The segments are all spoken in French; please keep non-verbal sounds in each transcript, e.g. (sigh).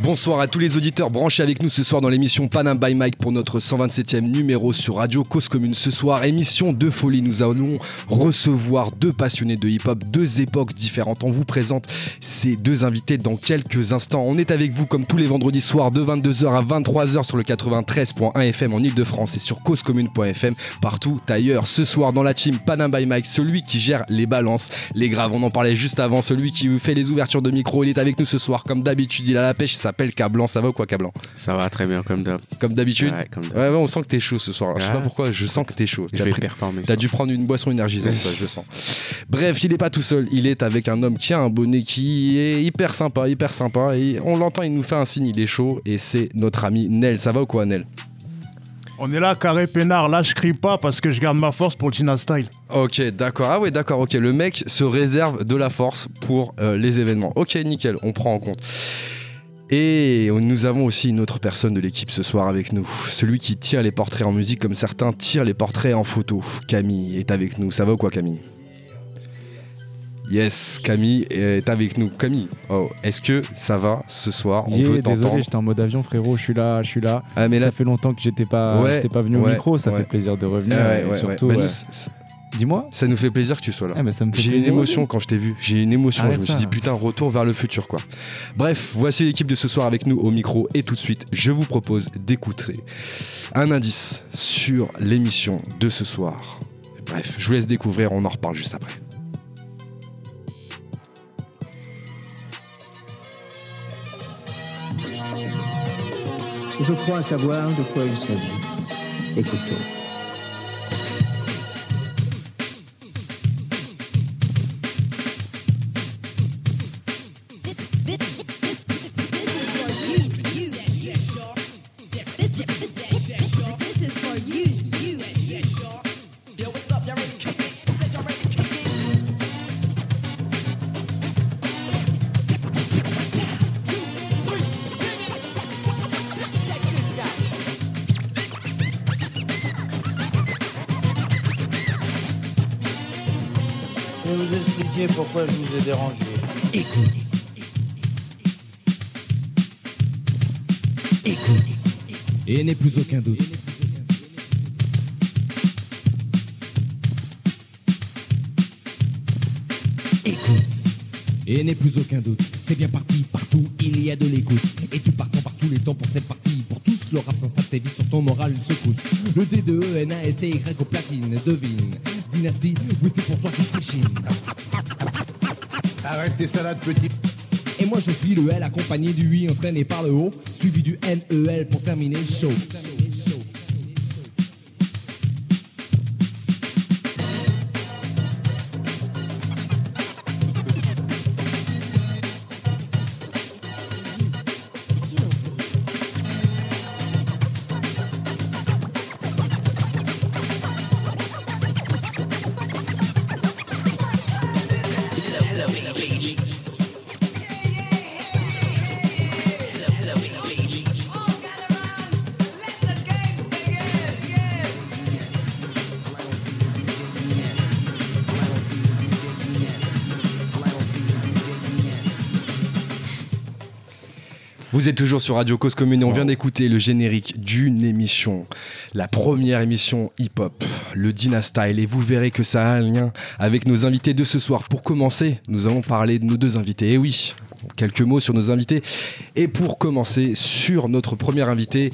Bonsoir à tous les auditeurs branchés avec nous ce soir dans l'émission Panam by Mike pour notre 127e numéro sur Radio Cause Commune. Ce soir, émission de folie. Nous allons recevoir deux passionnés de hip-hop, deux époques différentes. On vous présente ces deux invités dans quelques instants. On est avec vous comme tous les vendredis soirs de 22h à 23h sur le 93.1 FM en Ile-de-France et sur causecommune.fm partout ailleurs. Ce soir dans la team Panam by Mike, celui qui gère les balances, les graves. On en parlait juste avant, celui qui fait les ouvertures de micro. Il est avec nous ce soir comme d'habitude. Il a la pêche, s'appelle Cablan. Ça va ou quoi, Cablan? Ça va très bien, comme d'hab. Comme d'habitude? Ouais, comme d'hab. Ouais, ouais, on sent que t'es chaud ce soir. Je sais pas Ouais. pourquoi, je sens que t'es chaud. Je T'as vais pris- performer. T'as dû prendre une boisson énergisante, ça, je le sens. Bref, il est pas tout seul. Il est avec un homme qui a un bonnet qui est hyper sympa, hyper sympa. Et on l'entend, il nous fait un signe, il est chaud. Et c'est notre ami Nel. Ça va ou quoi, Nel? On est là, carré peinard. Là, je crie pas parce que je garde ma force pour le Tina Style. Ok, d'accord. Ah ouais, d'accord. Ok, le mec se réserve de la force pour euh, les événements. Ok, nickel, on prend en compte. Et nous avons aussi une autre personne de l'équipe ce soir avec nous. Celui qui tire les portraits en musique comme certains tirent les portraits en photo. Camille est avec nous. Ça va ou quoi, Camille? Yes, Camille est avec nous. Camille, oh, est-ce que ça va ce soir? On Yeah, veut désolé, j'étais en mode avion, frérot. Je suis là, je suis là. Ah, mais là, ça fait longtemps que j'étais pas, Ouais, pas venu ouais, au micro. Ça ouais. fait plaisir de revenir. et surtout. Bah, nous, dis-moi. ça nous fait plaisir que tu sois là. Ah, me fait J'ai une émotion quand je t'ai vu. J'ai une émotion. Arrête je me suis ça. dit putain, retour vers le futur quoi. Bref, voici l'équipe de ce soir avec nous au micro et tout de suite, je vous propose d'écouter un indice sur l'émission de ce soir. Bref, je vous laisse découvrir, on en reparle juste après. Je crois savoir de quoi il s'agit. Écoutons. Pourquoi je vous ai dérangé. Écoute. Écoute. Et n'est plus aucun doute. Écoute. Et n'est plus aucun doute. C'est bien parti, partout il y a de l'écoute. Et tu partant par tous les temps pour cette partie. Pour tous, le rap s'installe, c'est vite sur ton moral, une secousse. Le D, de E, N, A, S, T, Y au platine, devine. Dynastie, oui, c'est pour toi qui s'échine. Arrête tes salades, petit. Et moi je suis le L accompagné du I entraîné par le O, suivi du N, E, L pour terminer le show. Vous êtes toujours sur Radio Cause Commune et on vient d'écouter le générique d'une émission, la première émission hip-hop, le Dina Style. Et vous verrez que ça a un lien avec nos invités de ce soir. Pour commencer, nous allons parler de nos deux invités. Et oui, quelques mots sur nos invités. Et pour commencer, sur notre premier invité,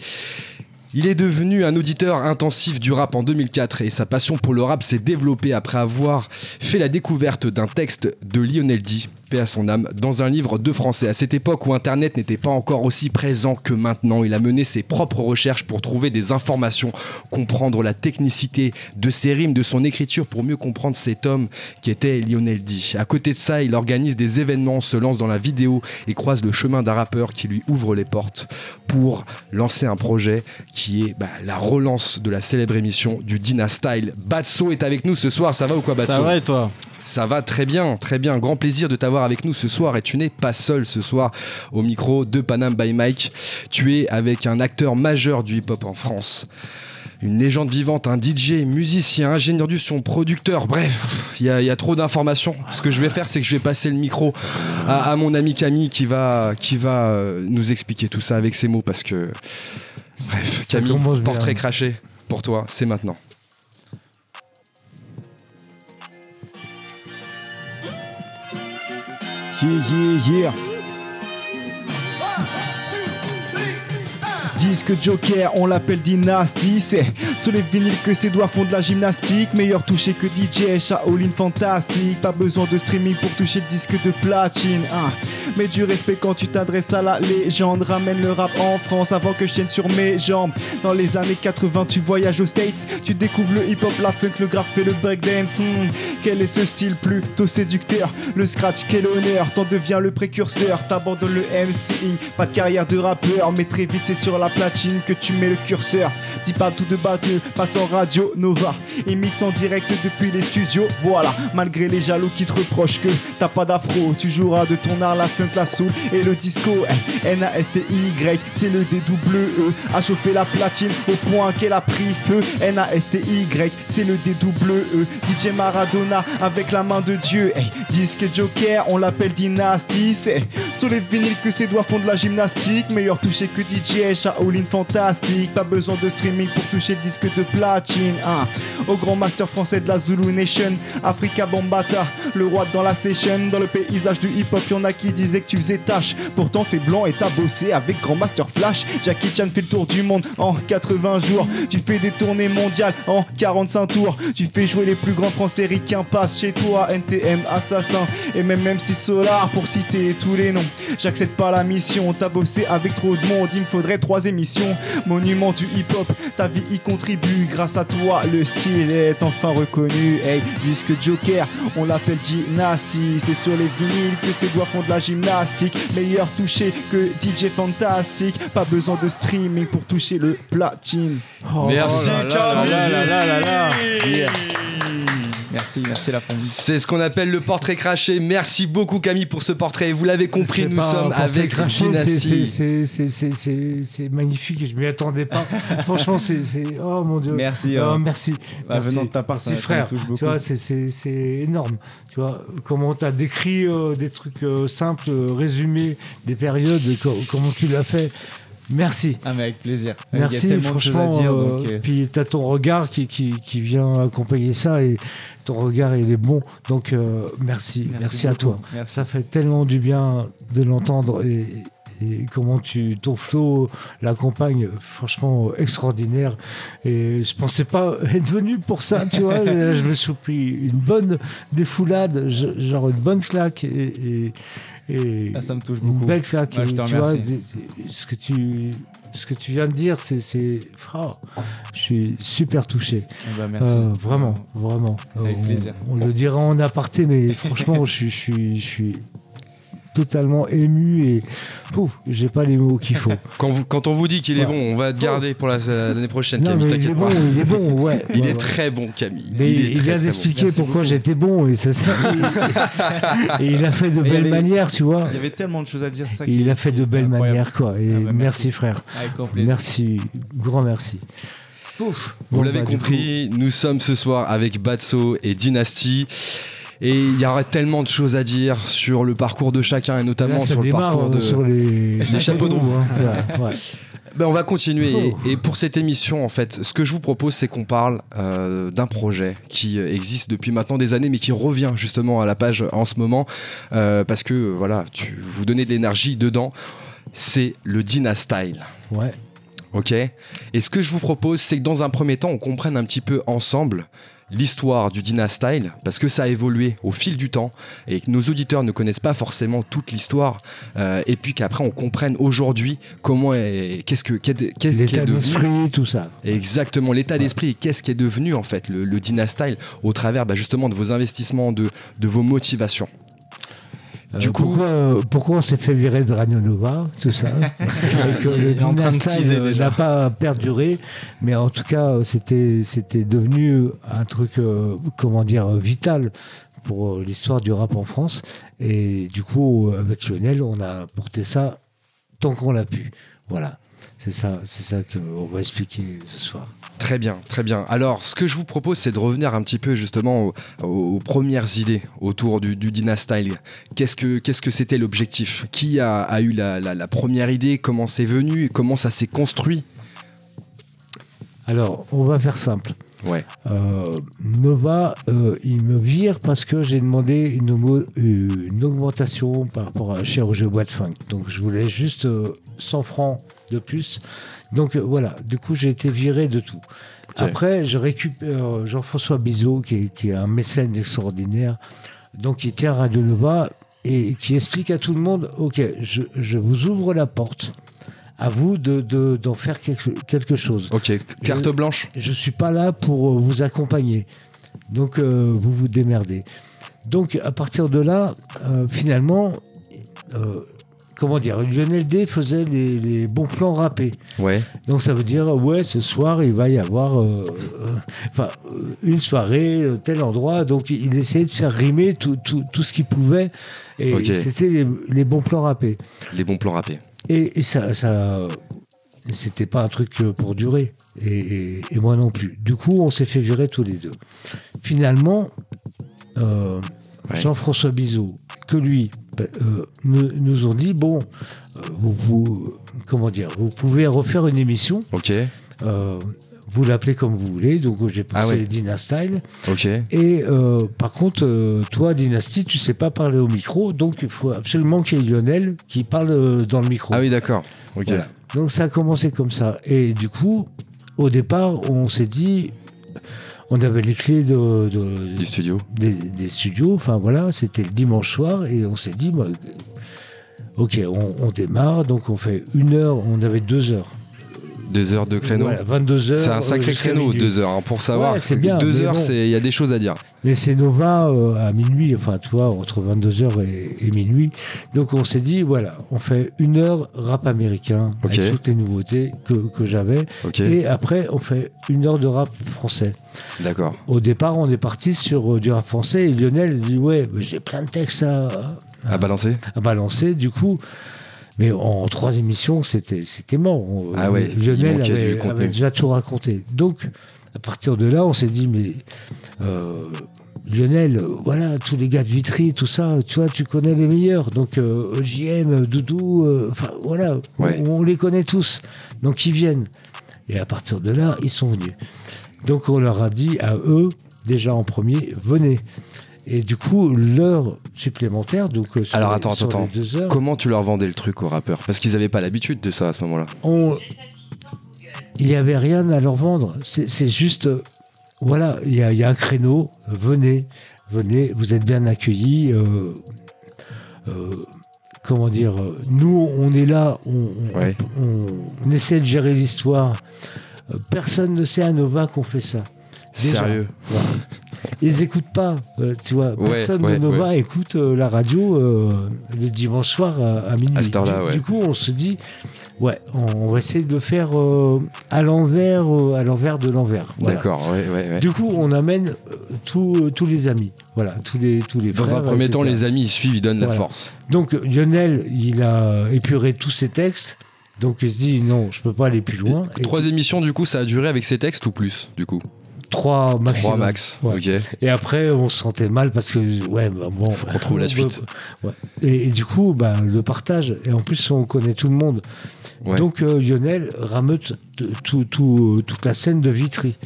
il est devenu un auditeur intensif du rap en 2004 et sa passion pour le rap s'est développée après avoir fait la découverte d'un texte de Lionel D, paix à son âme, dans un livre de français. À cette époque où Internet n'était pas encore aussi présent que maintenant, il a mené ses propres recherches pour trouver des informations, comprendre la technicité de ses rimes, de son écriture pour mieux comprendre cet homme qui était Lionel D. À côté de ça, il organise des événements, se lance dans la vidéo et croise le chemin d'un rappeur qui lui ouvre les portes pour lancer un projet qui est bah, la relance de la célèbre émission du Dina Style. Batso est avec nous ce soir, ça va ou quoi Batso Ça va et toi? Ça va très bien, très bien. Grand plaisir de t'avoir avec nous ce soir et tu n'es pas seul ce soir au micro de Panam by Mike. Tu es avec un acteur majeur du hip-hop en France. Une légende vivante, un DJ, musicien, ingénieur du son, producteur, bref, il y, a- il y a trop d'informations. Ce que je vais faire, c'est que je vais passer le micro à, à mon ami Camille qui va, qui va euh, nous expliquer tout ça avec ses mots parce que. Bref, Camille, portrait craché pour toi, c'est maintenant. Yeah, yeah, yeah. Disque Joker, on l'appelle Dynasty. C'est sur les vinyles que ses doigts font de la gymnastique. Meilleur touché que DJ, Shaolin fantastique. Pas besoin de streaming pour toucher le disque de platine. hein. Mais du respect quand tu t'adresses à la légende. Ramène le rap en France avant que je tienne sur mes jambes. Dans les années 80, tu voyages aux States. Tu découvres le hip-hop, la funk, le graph et le breakdance. Hmm, Quel est ce style plutôt séducteur? Le scratch, quel honneur, t'en deviens le précurseur. T'abandonnes le MCing, pas de carrière de rappeur. Mais très vite, c'est sur la que tu mets le curseur. Dis pas tout de battle, passe en radio Nova. Et mixe en direct depuis les studios. Voilà, malgré les jaloux qui te reprochent que t'as pas d'afro, tu joueras de ton art la funk, la soul et le disco. Eh, N-A-S-T-Y, c'est le D-double-E. A chauffé la platine au point qu'elle a pris feu. N-A-S-T-Y, c'est le D-double-E. DJ Maradona avec la main de Dieu. Hey, disque Joker, on l'appelle Dynasty. C'est sur les vinyles que ses doigts font de la gymnastique. Meilleur touché que DJ, Shaolin fantastique. Pas besoin de streaming pour toucher disque de platine. hein. Au grand master français de la Zulu Nation, Africa Bombata, le roi dans la session. Dans le paysage du hip-hop, y'en a qui disaient que tu faisais tâche. Pourtant, t'es blanc et t'as bossé avec Grand Master Flash. Jackie Chan fait le tour du monde en 80 jours. Tu fais des tournées mondiales en 45 tours. Tu fais jouer les plus grands français ricains passent chez toi. NTM, Assassin et même MC Solar pour citer tous les noms. J'accepte pas la mission. T'as bossé avec trop de monde, il me faudrait trois émissions. Monument du hip-hop, ta vie y contribue. Grâce à toi, le style est enfin reconnu. Hey, disque Joker, on l'appelle Dynasty. C'est sur les vinyles que ses doigts font de la gymnastique. Meilleur touché que DJ Fantastic. Pas besoin de streaming pour toucher le platine. Merci Camille là là là là là. Yeah. Merci, merci la famille. C'est ce qu'on appelle le portrait craché. Merci beaucoup Camille pour ce portrait. Vous l'avez compris, C'est nous sommes avec craché, c'est- Dynasty. c'est- c'est- c'est- C'est c'est magnifique, je m'y attendais pas. (laughs) Franchement, c'est. c'est- Oh mon dieu. Merci, Oh, hein. merci. Bah, merci. venant de ta part, Merci, ça- ça me frère. touche beaucoup. Tu vois, c'est- c'est c'est énorme. Tu vois, comment tu as décrit euh, des trucs euh, simples, euh, résumés, des périodes, co- comment tu l'as fait. Merci. Ah, mais avec plaisir. Merci, Il y a tellement de choses à franchement. dire. euh, donc, euh, Puis t'as ton regard qui, qui, qui vient accompagner ça et ton regard il est bon. Donc euh, merci, merci, à toi. Merci. Ça fait tellement du bien de l'entendre et, et comment tu ton flow l'accompagne, franchement extraordinaire. Et je pensais pas être venu pour ça, tu vois. (laughs) Je me suis pris une bonne défoulade, genre une bonne claque et, et, et Ah, ça me touche une beaucoup. belle claque. Ouais, je tu vois, ce que tu ce que tu viens de dire, c'est c'est fra- je suis super touché. Bah, merci. Euh, vraiment, vraiment. Avec on, plaisir. On le dira en aparté, mais (laughs) franchement, je suis totalement ému et pouf, j'ai pas les mots qu'il faut. (laughs) Quand, vous- quand on vous dit qu'il est Ouais. bon, on va te garder pour la- l'année prochaine, non, Camille, mais il est bon, il est bon, ouais. (laughs) Il ouais, est ouais. très bon, Camille. Mais il, vient bon. d'expliquer pourquoi j'étais bon et ça, ça (laughs) et, il a fait de belles avait- manières, tu vois. Il y avait tellement de choses à dire. ça Et il a fait de belles manières, quoi. Et Ah bah, merci. merci, frère. Merci, grand merci. Ouf. Vous Bon, l'avez bah, compris, nous sommes ce soir avec Batso et Dynasty. Et il y aurait tellement de choses à dire sur le parcours de chacun et notamment là, sur le parcours euh, de. sur les, les chapeaux de roue. hein. Ouais. (laughs) Ben, on va continuer. Oh. Et, et pour cette émission, en fait, ce que je vous propose, c'est qu'on parle euh, d'un projet qui euh, existe depuis maintenant des années, mais qui revient justement à la page en ce moment, euh, parce que voilà, tu vous donnez de l'énergie dedans. C'est le Dynastyle. Ouais. Ok? Et ce que je vous propose, c'est que dans un premier temps, on comprenne un petit peu ensemble l'histoire du Dynastyle, parce que ça a évolué au fil du temps, et que nos auditeurs ne connaissent pas forcément toute l'histoire, euh, et puis qu'après on comprenne aujourd'hui comment est, qu'est-ce que, qu'est, qu'est-ce qui est L'état devenu. d'esprit, tout ça. Exactement, l'état d'esprit et qu'est-ce qui est devenu en fait le, le Dynastyle au travers bah, justement de vos investissements, de, de vos motivations. Euh, Du coup- pourquoi, euh, pourquoi on s'est fait virer de Radio Nova, tout ça (laughs) Et que le teaser euh, n'a pas perduré, mais en tout cas, c'était c'était devenu un truc, euh, comment dire, vital pour l'histoire du rap en France. Et du coup, avec Lionel, on a porté ça tant qu'on l'a pu. Voilà. C'est ça, c'est ça qu'on va expliquer ce soir. Très bien, très bien. Alors, ce que je vous propose, c'est de revenir un petit peu justement aux, premières idées autour du, du Dynastyle. Qu'est-ce que qu'est-ce que c'était l'objectif? Qui a, a eu la, la- la première idée? Comment c'est venu? Et comment ça s'est construit? Alors, on va faire simple. Ouais. Euh, Nova, euh, il me vire parce que j'ai demandé une, augmentation par rapport à Boîte Funk. Donc je voulais juste euh, 100 francs de plus. Donc euh, voilà, du coup j'ai été viré de tout. Après, je récupère euh, Jean-François Bizot, qui est, qui est un mécène extraordinaire, donc qui tient Radio Nova et qui explique à tout le monde, ok, je, je vous ouvre la porte, à vous de- de- d'en faire quelque, quelque chose. Ok, carte Je- blanche Je suis pas là pour euh, vous accompagner. Donc euh, vous vous démerdez. Donc à partir de là, euh, finalement, euh, comment dire, Lionel D faisait les, les bons plans râpés. Ouais. Donc ça veut dire ouais, ce soir il va y avoir euh, euh, euh, une soirée euh, tel endroit. Donc il essayait de faire rimer tout, tout, tout ce qu'il pouvait et c'était les, les bons plans râpés. Les bons plans râpés. Et, et ça, ça c'était pas un truc pour durer. Et, et- et moi non plus. Du coup, on s'est fait virer tous les deux. Finalement, euh, Ouais. Jean-François Bizot, que lui, bah, euh, nous, nous ont dit bon, euh, vous, vous- comment dire, vous pouvez refaire une émission. Ok, euh, vous l'appelez comme vous voulez. Donc j'ai pensé Ah ouais. Dynastyle. ok. Et par contre, toi, Dynasty, tu sais pas parler au micro, donc il faut absolument qu'il y ait Lionel qui parle dans le micro. Ah oui, d'accord. Ok. Voilà. Donc ça a commencé comme ça. Et du coup, au départ, on s'est dit, on avait les clés de, des, des studios. Enfin voilà, c'était le dimanche soir et on s'est dit, bah, ok, on, on démarre. Donc on fait une heure. On avait deux heures. Deux heures de créneau. Voilà, 22 heures. C'est un sacré créneau, minuit. deux heures, hein, pour savoir. Ouais, c'est bien, Deux heures, bon. il y a des choses à dire. Mais c'est Nova euh, à minuit, enfin, tu vois, entre 22h et, et minuit. Donc, on s'est dit, voilà, on fait une heure rap américain, avec toutes les nouveautés que, que j'avais. Et après, on fait une heure de rap français. d'accord. Au départ, on est parti sur euh, du rap français et Lionel dit, ouais, j'ai plein de textes à, À balancer à balancer. Du coup, mais en trois émissions, c'était c'était mort. Ah ouais, il Lionel avait, déjà tout raconté. Donc, à partir de là, on s'est dit, mais euh, Lionel, euh, voilà, tous les gars de Vitry, tout ça, tu vois, tu connais les meilleurs. Donc, euh, JM, Doudou, euh, enfin, voilà, on, les connaît tous. Donc, ils viennent. Et à partir de là, ils sont venus. Donc, on leur a dit à eux, déjà en premier, venez. Et du coup, l'heure supplémentaire, donc euh, sur Alors, les- attends, sur attends, les deux heures, Comment tu leur vendais le truc aux rappeurs? Parce qu'ils avaient pas l'habitude de ça à ce moment-là. on... il n'y avait rien à leur vendre. C'est juste, euh, voilà, il y, a- il y a un créneau, venez, venez, vous êtes bien accueillis. euh, euh, comment dire, nous, on est là, on, Ouais. on- on essaie de gérer l'histoire. Personne ne sait à Nova qu'on fait ça. Déjà. Sérieux. (laughs) Ils n'écoutent pas, euh, tu vois. Ouais, Personne ouais, de Nova écoute euh, la radio euh, le dimanche soir à, à minuit. À cette heure-là, du, ouais. du coup, on se dit, ouais, on, va essayer de le faire à l'envers, à l'envers de l'envers. Voilà. D'accord, ouais, ouais, ouais. Du coup, on amène tous- tous les amis, voilà, tous les tous les Dans frères, un premier temps, les amis, ils suivent, ils donnent la force. Donc Lionel, il a épuré tous ses textes, donc il se dit non, je peux pas aller plus loin. Et Trois émissions, du coup, ça a duré avec ces textes ou plus, du coup? Trois maximum. Trois max. Ouais. Ok. Et après, on se sentait mal parce que, ouais, bah, bon. Faut qu'on trouve la suite. Ouais. Et, et du coup, bah, le partage, et en plus, on connaît tout le monde. Ouais. Donc, euh, Lionel rameute tout, tout, toute la scène de Vitry.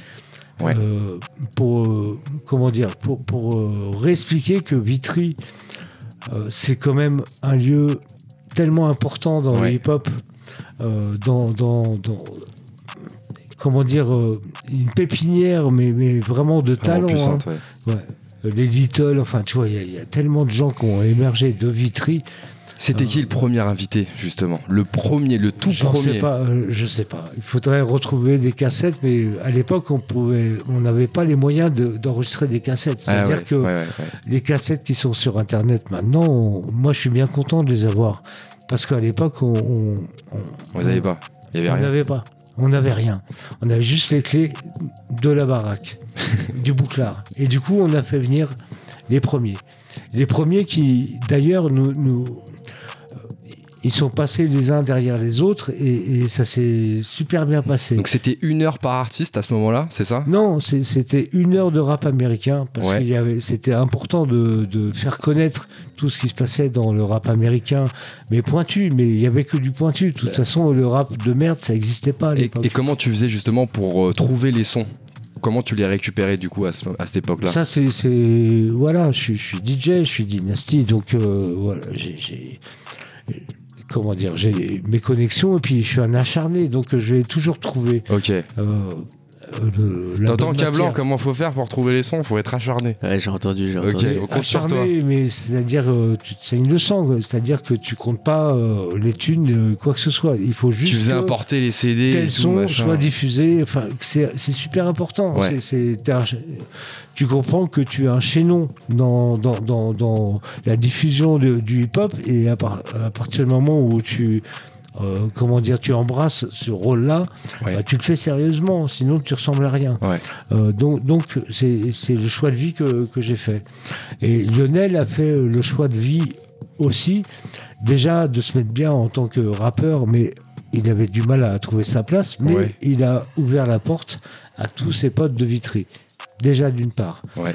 Euh, pour, euh, comment dire, pour, pour euh, réexpliquer que Vitry, euh, c'est quand même un lieu tellement important dans le hip-hop, euh, dans, dans, dans- comment dire, euh, une pépinière, mais, mais vraiment de Vraiment talent. puissante, hein. ouais. Ouais. Les Little, enfin, tu vois, il y a- il y, a tellement de gens qui ont émergé de Vitry. C'était qui le premier invité, justement? Le premier, le tout Je premier sais pas, euh, je sais pas. Il faudrait retrouver des cassettes, mais à l'époque, on pouvait, on n'avait pas les moyens de- d'enregistrer des cassettes. Ah C'est-à-dire ouais, que ouais, ouais, ouais. les cassettes qui sont sur Internet maintenant, on- moi, je suis bien content de les avoir, parce qu'à l'époque, on, on, n'avez pas Il y avait on rien. n'avait pas. On n'avait rien. On avait juste les clés de la baraque, (laughs) du bouclard. Et du coup, on a fait venir les premiers. Les premiers qui, d'ailleurs, nous, nous- ils sont passés les uns derrière les autres et, et ça s'est super bien passé. Donc c'était une heure par artiste à ce moment-là, c'est ça? Non, c'était une heure de rap américain parce Ouais. qu'il y avait, c'était important de, de faire connaître tout ce qui se passait dans le rap américain, mais pointu. Mais il y avait que du pointu. De toute façon, le rap de merde, ça n'existait pas à et, l'époque. et comment tu faisais justement pour euh, trouver les sons? Comment tu les récupérais du coup à, ce- à cette époque-là? Ça, c'est. Voilà, je, suis- je suis DJ, je suis Dynasty, donc euh, voilà, j'ai. Comment dire, j'ai mes connexions et puis je suis un acharné, donc euh, je vais toujours trouver. Ok. Euh, T'entends Cablan, comment faut faire pour trouver les sons? Faut être acharné. Ouais, j'ai entendu, j'ai entendu. on compte sur toi. acharné, mais c'est-à-dire, euh, tu te saignes le sang, quoi. c'est-à-dire que tu comptes pas euh, les thunes, euh, quoi que ce soit. Il faut juste. Tu faisais importer les CD et tel tout, son machin. soit diffusé. Enfin, c'est super important. Ouais. Un- tu comprends que tu es un chaînon dans, dans, dans, dans la diffusion de- du hip-hop et à, par- à partir du moment où tu euh, comment dire, tu embrasses ce rôle-là, Ouais. bah, tu le fais sérieusement, sinon tu ressembles à rien. Ouais. Euh, donc, donc c'est c'est le choix de vie que, que j'ai fait. Et Lionel a fait le choix de vie aussi, déjà de se mettre bien en tant que rappeur, mais il avait du mal à trouver sa place, mais Ouais. il a ouvert la porte à tous ses potes de Vitry. Déjà d'une part. Euh,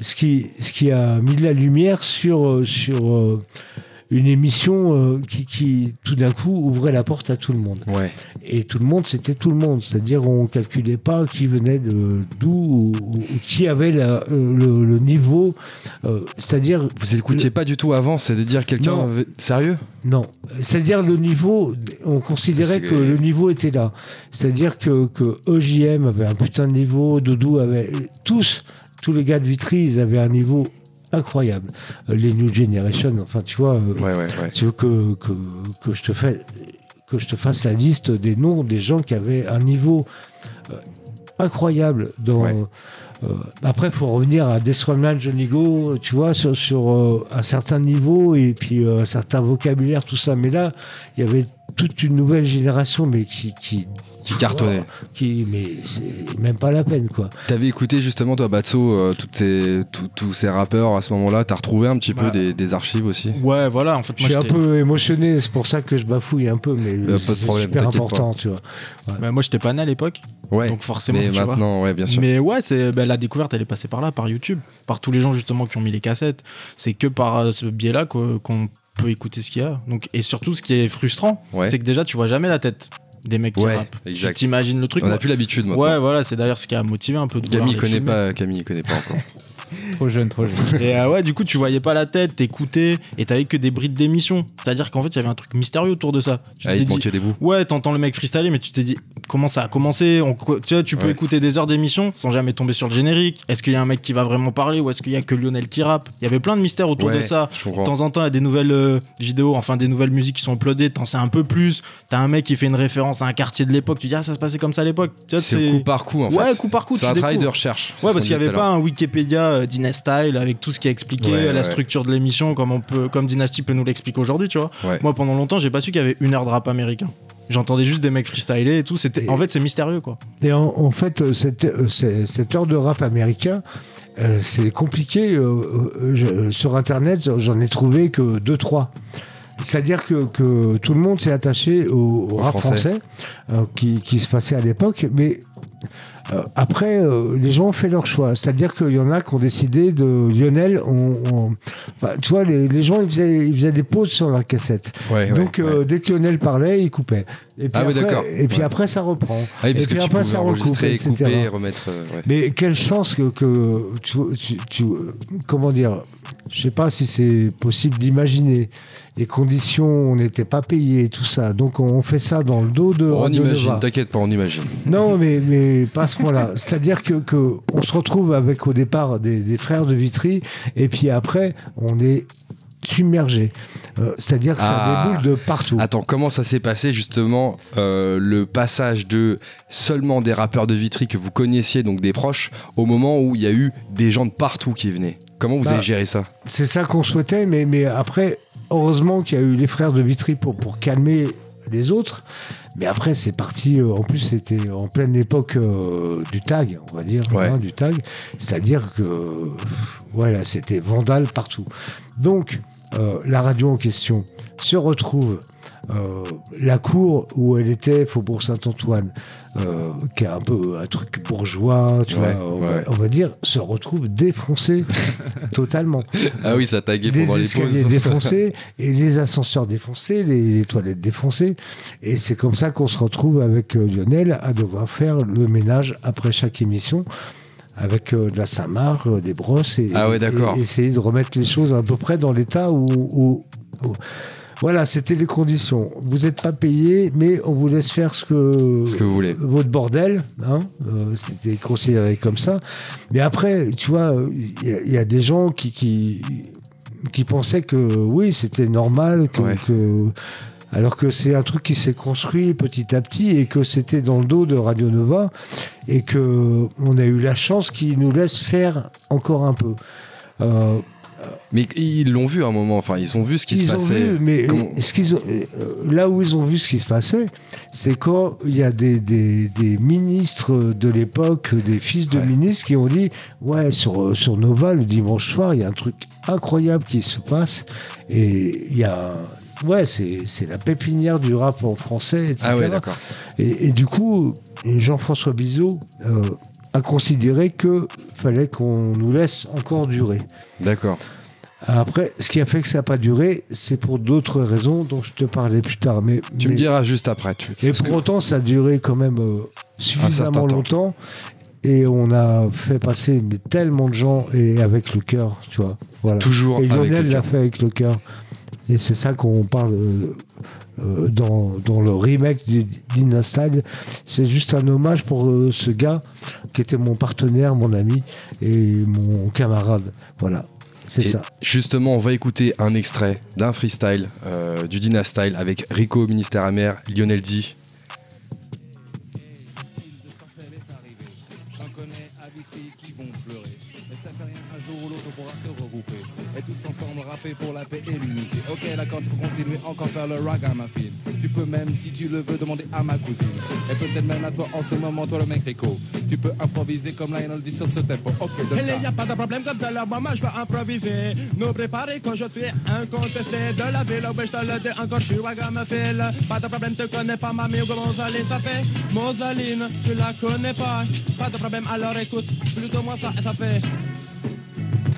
ce, qui, ce qui a mis de la lumière sur, euh, sur euh, une émission euh, qui, qui, tout d'un coup, ouvrait la porte à tout le monde. Ouais. Et tout le monde, c'était tout le monde. C'est-à-dire, on calculait pas qui venait d'où ou, ou qui avait la- euh, le, le niveau. euh, C'est-à-dire, Vous écoutiez pas du tout avant, c'est de dire quelqu'un sérieux? Non. C'est-à-dire, le niveau, on considérait que le niveau était là. C'est-à-dire que, que EJM avait un putain de niveau, Doudou avait. Tous, tous les gars de Vitry, ils avaient un niveau incroyable. Euh, Les New Generation, enfin, tu vois. euh, Ouais, ouais, ouais. tu veux que, que, que je te fais que je te fasse la liste des noms des gens qui avaient un niveau euh, incroyable dans après il faut revenir à Destroyman Johnny Go tu vois sur, sur, euh, un certain niveau et puis euh, un certain vocabulaire tout ça mais là il y avait toute une nouvelle génération mais qui qui Qui cartonnait. qui mais c'est même pas la peine quoi T'avais écouté justement, toi, Batso, euh, toutes ces- tous- tous ces rappeurs à ce moment-là. T'as retrouvé un petit peu des, des archives aussi Ouais, voilà, en fait, je suis un peu émotionné c'est pour ça que je bafouille un peu mais pas de c'est super important tu vois bah, moi j'étais pas né à l'époque, Ouais. donc forcément, Mais tu vois. maintenant, ouais, bien sûr. Mais ouais, c'est bah, la découverte, elle est passée par là, par YouTube, par tous les gens justement qui ont mis les cassettes. C'est que par euh, ce biais-là qu'o- qu'on peut écouter ce qu'il y a. Donc, et surtout, ce qui est frustrant, Ouais. c'est que déjà, tu vois jamais la tête des mecs qui Ouais, rappent. exact. Tu t'imagines le truc. On a moi- plus l'habitude. Ouais, voilà, c'est d'ailleurs ce qui a motivé un peu de Camille connaît pas, Camille connaît pas encore. (laughs) Trop jeune, trop jeune. Et euh, ouais, du coup, tu voyais pas la tête, t'écoutais, et t'avais que des brides d'émissions. C'est-à-dire qu'en fait, il y avait un truc mystérieux autour de ça. Tu Ah, il dit, des bouts. Ouais, t'entends le mec freestyler, mais tu t'es dit comment ça a commencé? On- Tu vois, tu peux Ouais. écouter des heures d'émission sans jamais tomber sur le générique. Est-ce qu'il y a un mec qui va vraiment parler ou est-ce qu'il y a que Lionel qui rappe? Il y avait plein de mystères autour Ouais, de ça. De temps en temps, il y a des nouvelles euh, vidéos, enfin des nouvelles musiques qui sont uploadées, t'en sais un peu plus. T'as un mec qui fait une référence à un quartier de l'époque, tu dis ah ça se passait comme ça à l'époque. C'est coup par coup, en fait. Ouais, coup par coup, C'est un travail de recherche. Ouais, ce parce qu'il n'y avait pas un Wikipédia euh, Dynastyle avec tout ce qui est expliqué, Ouais, la ouais. structure de l'émission, comme on peut, comme Dynasty peut nous l'expliquer aujourd'hui, tu vois. Ouais. Moi, pendant longtemps, j'ai pas su qu'il y avait une heure de rap américain. J'entendais juste des mecs freestyler et tout. C'était, en fait, c'est mystérieux, quoi. Et en, en fait, euh, cette, euh, cette heure de rap américain, euh, c'est compliqué. euh, je- sur Internet, j'en ai trouvé que deux, trois. C'est-à-dire que, que tout le monde s'est attaché au, au Au rap français. français, euh, qui, qui se passait à l'époque, mais euh, après, euh, les gens ont fait leur choix. C'est-à-dire qu'il y en a qui ont décidé de Lionel. On, on- enfin, tu vois, les, les gens, ils faisaient, ils faisaient des pauses sur la cassette. Ouais, Donc, ouais. euh, dès que Lionel parlait, il coupait. Et puis, Ah oui, après, d'accord. et puis après, ça reprend. Ah oui, parce et que puis tu après, ça recoupe, etc. couper, remettre. ouais. Mais quelle chance que, que tu, tu- tu- comment dire, je sais pas si c'est possible d'imaginer les conditions, on n'était pas payé, tout ça. Donc on fait ça dans le dos de On imagine, t'inquiète pas, on imagine. Non, mais, mais pas à ce point-là. (laughs) C'est-à-dire que, que on se retrouve avec au départ des, des frères de Vitry, et puis après, on est submergé. Euh, C'est-à-dire que ça Ah. déboule de partout. Attends, comment ça s'est passé justement euh, le passage de seulement des rappeurs de Vitry que vous connaissiez, donc des proches, au moment où il y a eu des gens de partout qui venaient? Comment vous Bah, avez géré ça? C'est ça qu'on souhaitait, mais, mais après, heureusement qu'il y a eu les frères de Vitry pour, pour calmer les autres. Mais après, c'est parti. euh, en plus, c'était en pleine époque euh, du tag, on va dire, Ouais. hein, du tag. C'est-à-dire que, voilà, c'était vandale partout. Donc, euh, la radio en question se retrouve. Euh, la cour où elle était, Faubourg Saint-Antoine, euh, qui est un peu un truc bourgeois, tu Ouais, vois, on, ouais. va, on va dire, se retrouve défoncée (laughs) totalement Ah oui, ça taguait les pendant les escaliers défoncés (laughs) et les ascenseurs défoncés, les, les toilettes défoncées. Et c'est comme ça qu'on se retrouve avec euh, Lionel à devoir faire le ménage après chaque émission avec euh, de la Saint-Marc, euh, des brosses et, Ah ouais, et essayer de remettre les choses à peu près dans l'état où, où- où- Voilà, c'était les conditions. Vous n'êtes pas payé, mais on vous laisse faire ce que, Ce que vous voulez. votre bordel. Hein, euh, c'était considéré comme ça. Mais après, tu vois, il y, a- il y a des gens qui, qui, qui pensaient que oui, c'était normal, que, Ouais. que- alors que c'est un truc qui s'est construit petit à petit et que c'était dans le dos de Radio Nova et que on a eu la chance qu'ils nous laissent faire encore un peu. Euh, Mais ils l'ont vu à un moment, enfin, ils ont vu ce qui ils se ont passait. vu, mais Comment- ce qu'ils ont- euh, là où ils ont vu ce qui se passait, c'est quand il y a des, des- des ministres de l'époque, des fils de Ouais. ministres qui ont dit Ouais, sur, euh, sur Nova, le dimanche soir, il y a un truc incroyable qui se passe. Et il y a. Ouais, c'est la pépinière du rap en français, etc. Ah ouais, d'accord. Et, et du coup, Jean-François Bizot euh, a considéré que fallait qu'on nous laisse encore durer. D'accord. Après, ce qui a fait que ça n'a pas duré, c'est pour d'autres raisons dont je te parlais plus tard. Mais, Tu mais, me diras juste après. Tu... parce pour que- autant, ça a duré quand même euh, suffisamment temps. longtemps. Et on a fait passer mais, tellement de gens et avec le cœur, tu vois. Voilà. Toujours Et Lionel l'a fait avec le cœur. Et c'est ça qu'on parle euh, euh, dans, dans le remake du Dynastyle. C'est juste un hommage pour euh, ce gars qui était mon partenaire, mon ami et mon camarade. Voilà, c'est ça. Justement, on va écouter un extrait d'un freestyle euh, du Dina Style avec Rico, ministère amer, Lionel D. connais à Vitry qui vont pleurer. Mais ça fait rien, un jour ou l'autre on pourra se regrouper. Et tous ensemble rapper pour la paix et l'unité. Ok, d'accord, tu peux continuer encore faire le ragamuffin. Peux même, si tu le veux, demander à ma cousine. Et peut-être même à toi en ce moment, toi le mec Rico. Tu peux improviser comme Lionel dit sur ce tempo. Ok, de Il n'y a pas de problème comme de la moi je vais improviser. Nous préparer quand je suis incontesté de la ville. Oui, je te le dis encore, je suis ragamuffin. Pas de problème, tu connais pas ma mère Mosaline, ça fait Mosaline, tu la connais pas. Pas de problème, alors écoute, plutôt moi ça, ça fait.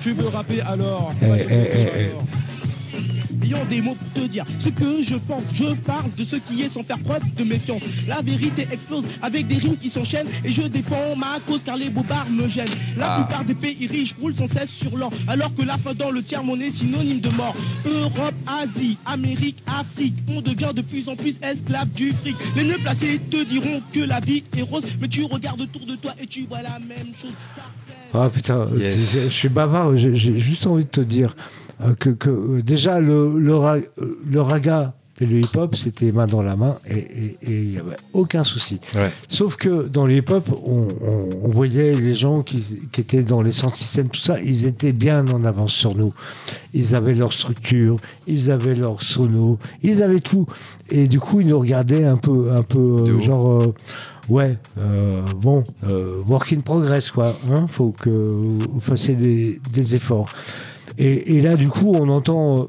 Tu veux rapper alors? Eh, eh, eh, alors. Ayant des mots pour te dire ce que je pense. Je parle de ce qui est sans faire preuve de méfiance. La vérité explose avec des rimes qui s'enchaînent et je défends ma cause car les bobards me gênent. La Ah. plupart des pays riches roulent sans cesse sur l'or alors que la faim dans le tiers-monde est synonyme de mort. Europe, Asie, Amérique, Afrique, on devient de plus en plus esclave du fric. Les mieux placés te diront que la vie est rose, mais tu regardes autour de toi et tu vois la même chose. Ah putain, Yes. je suis bavard, j'ai juste envie de te dire que, que, euh, déjà le, le, ra- euh, le raga et le hip-hop, c'était main dans la main et il n'y avait aucun souci. Ouais. Sauf que dans le hip-hop, on, on- on voyait les gens qui, qui étaient dans les centres systèmes, tout ça, ils étaient bien en avance sur nous. Ils avaient leur structure, ils avaient leur sono, ils avaient tout. Et du coup, ils nous regardaient un peu, un peu euh, genre, euh, ouais, euh, bon, euh, work in progress, quoi. Hein, faut que vous fassiez des, des efforts. Et, et là, du coup, on entend. euh,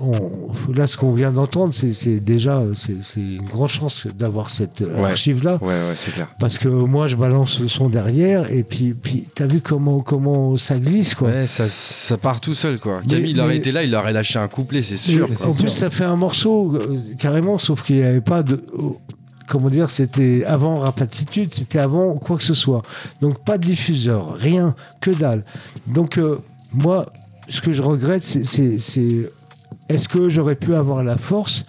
on- là, ce qu'on vient d'entendre, c'est déjà c'est une grande chance d'avoir cette euh, Ouais. archive-là. Ouais, ouais, c'est clair. Parce que moi, je balance le son derrière, et puis, puis t'as vu comment, comment ça glisse, quoi. Ouais, ça, ça part tout seul, quoi. Mais- Camille, il aurait mais- été là, il aurait lâché un couplet, c'est Et sûr. en plus, ça fait un morceau euh, carrément, sauf qu'il n'y avait pas de. oh, comment dire, c'était avant Rapatitude, c'était avant quoi que ce soit. Donc pas de diffuseur, rien, que dalle. Donc euh, moi, ce que je regrette, c'est- est-ce que j'aurais pu avoir la force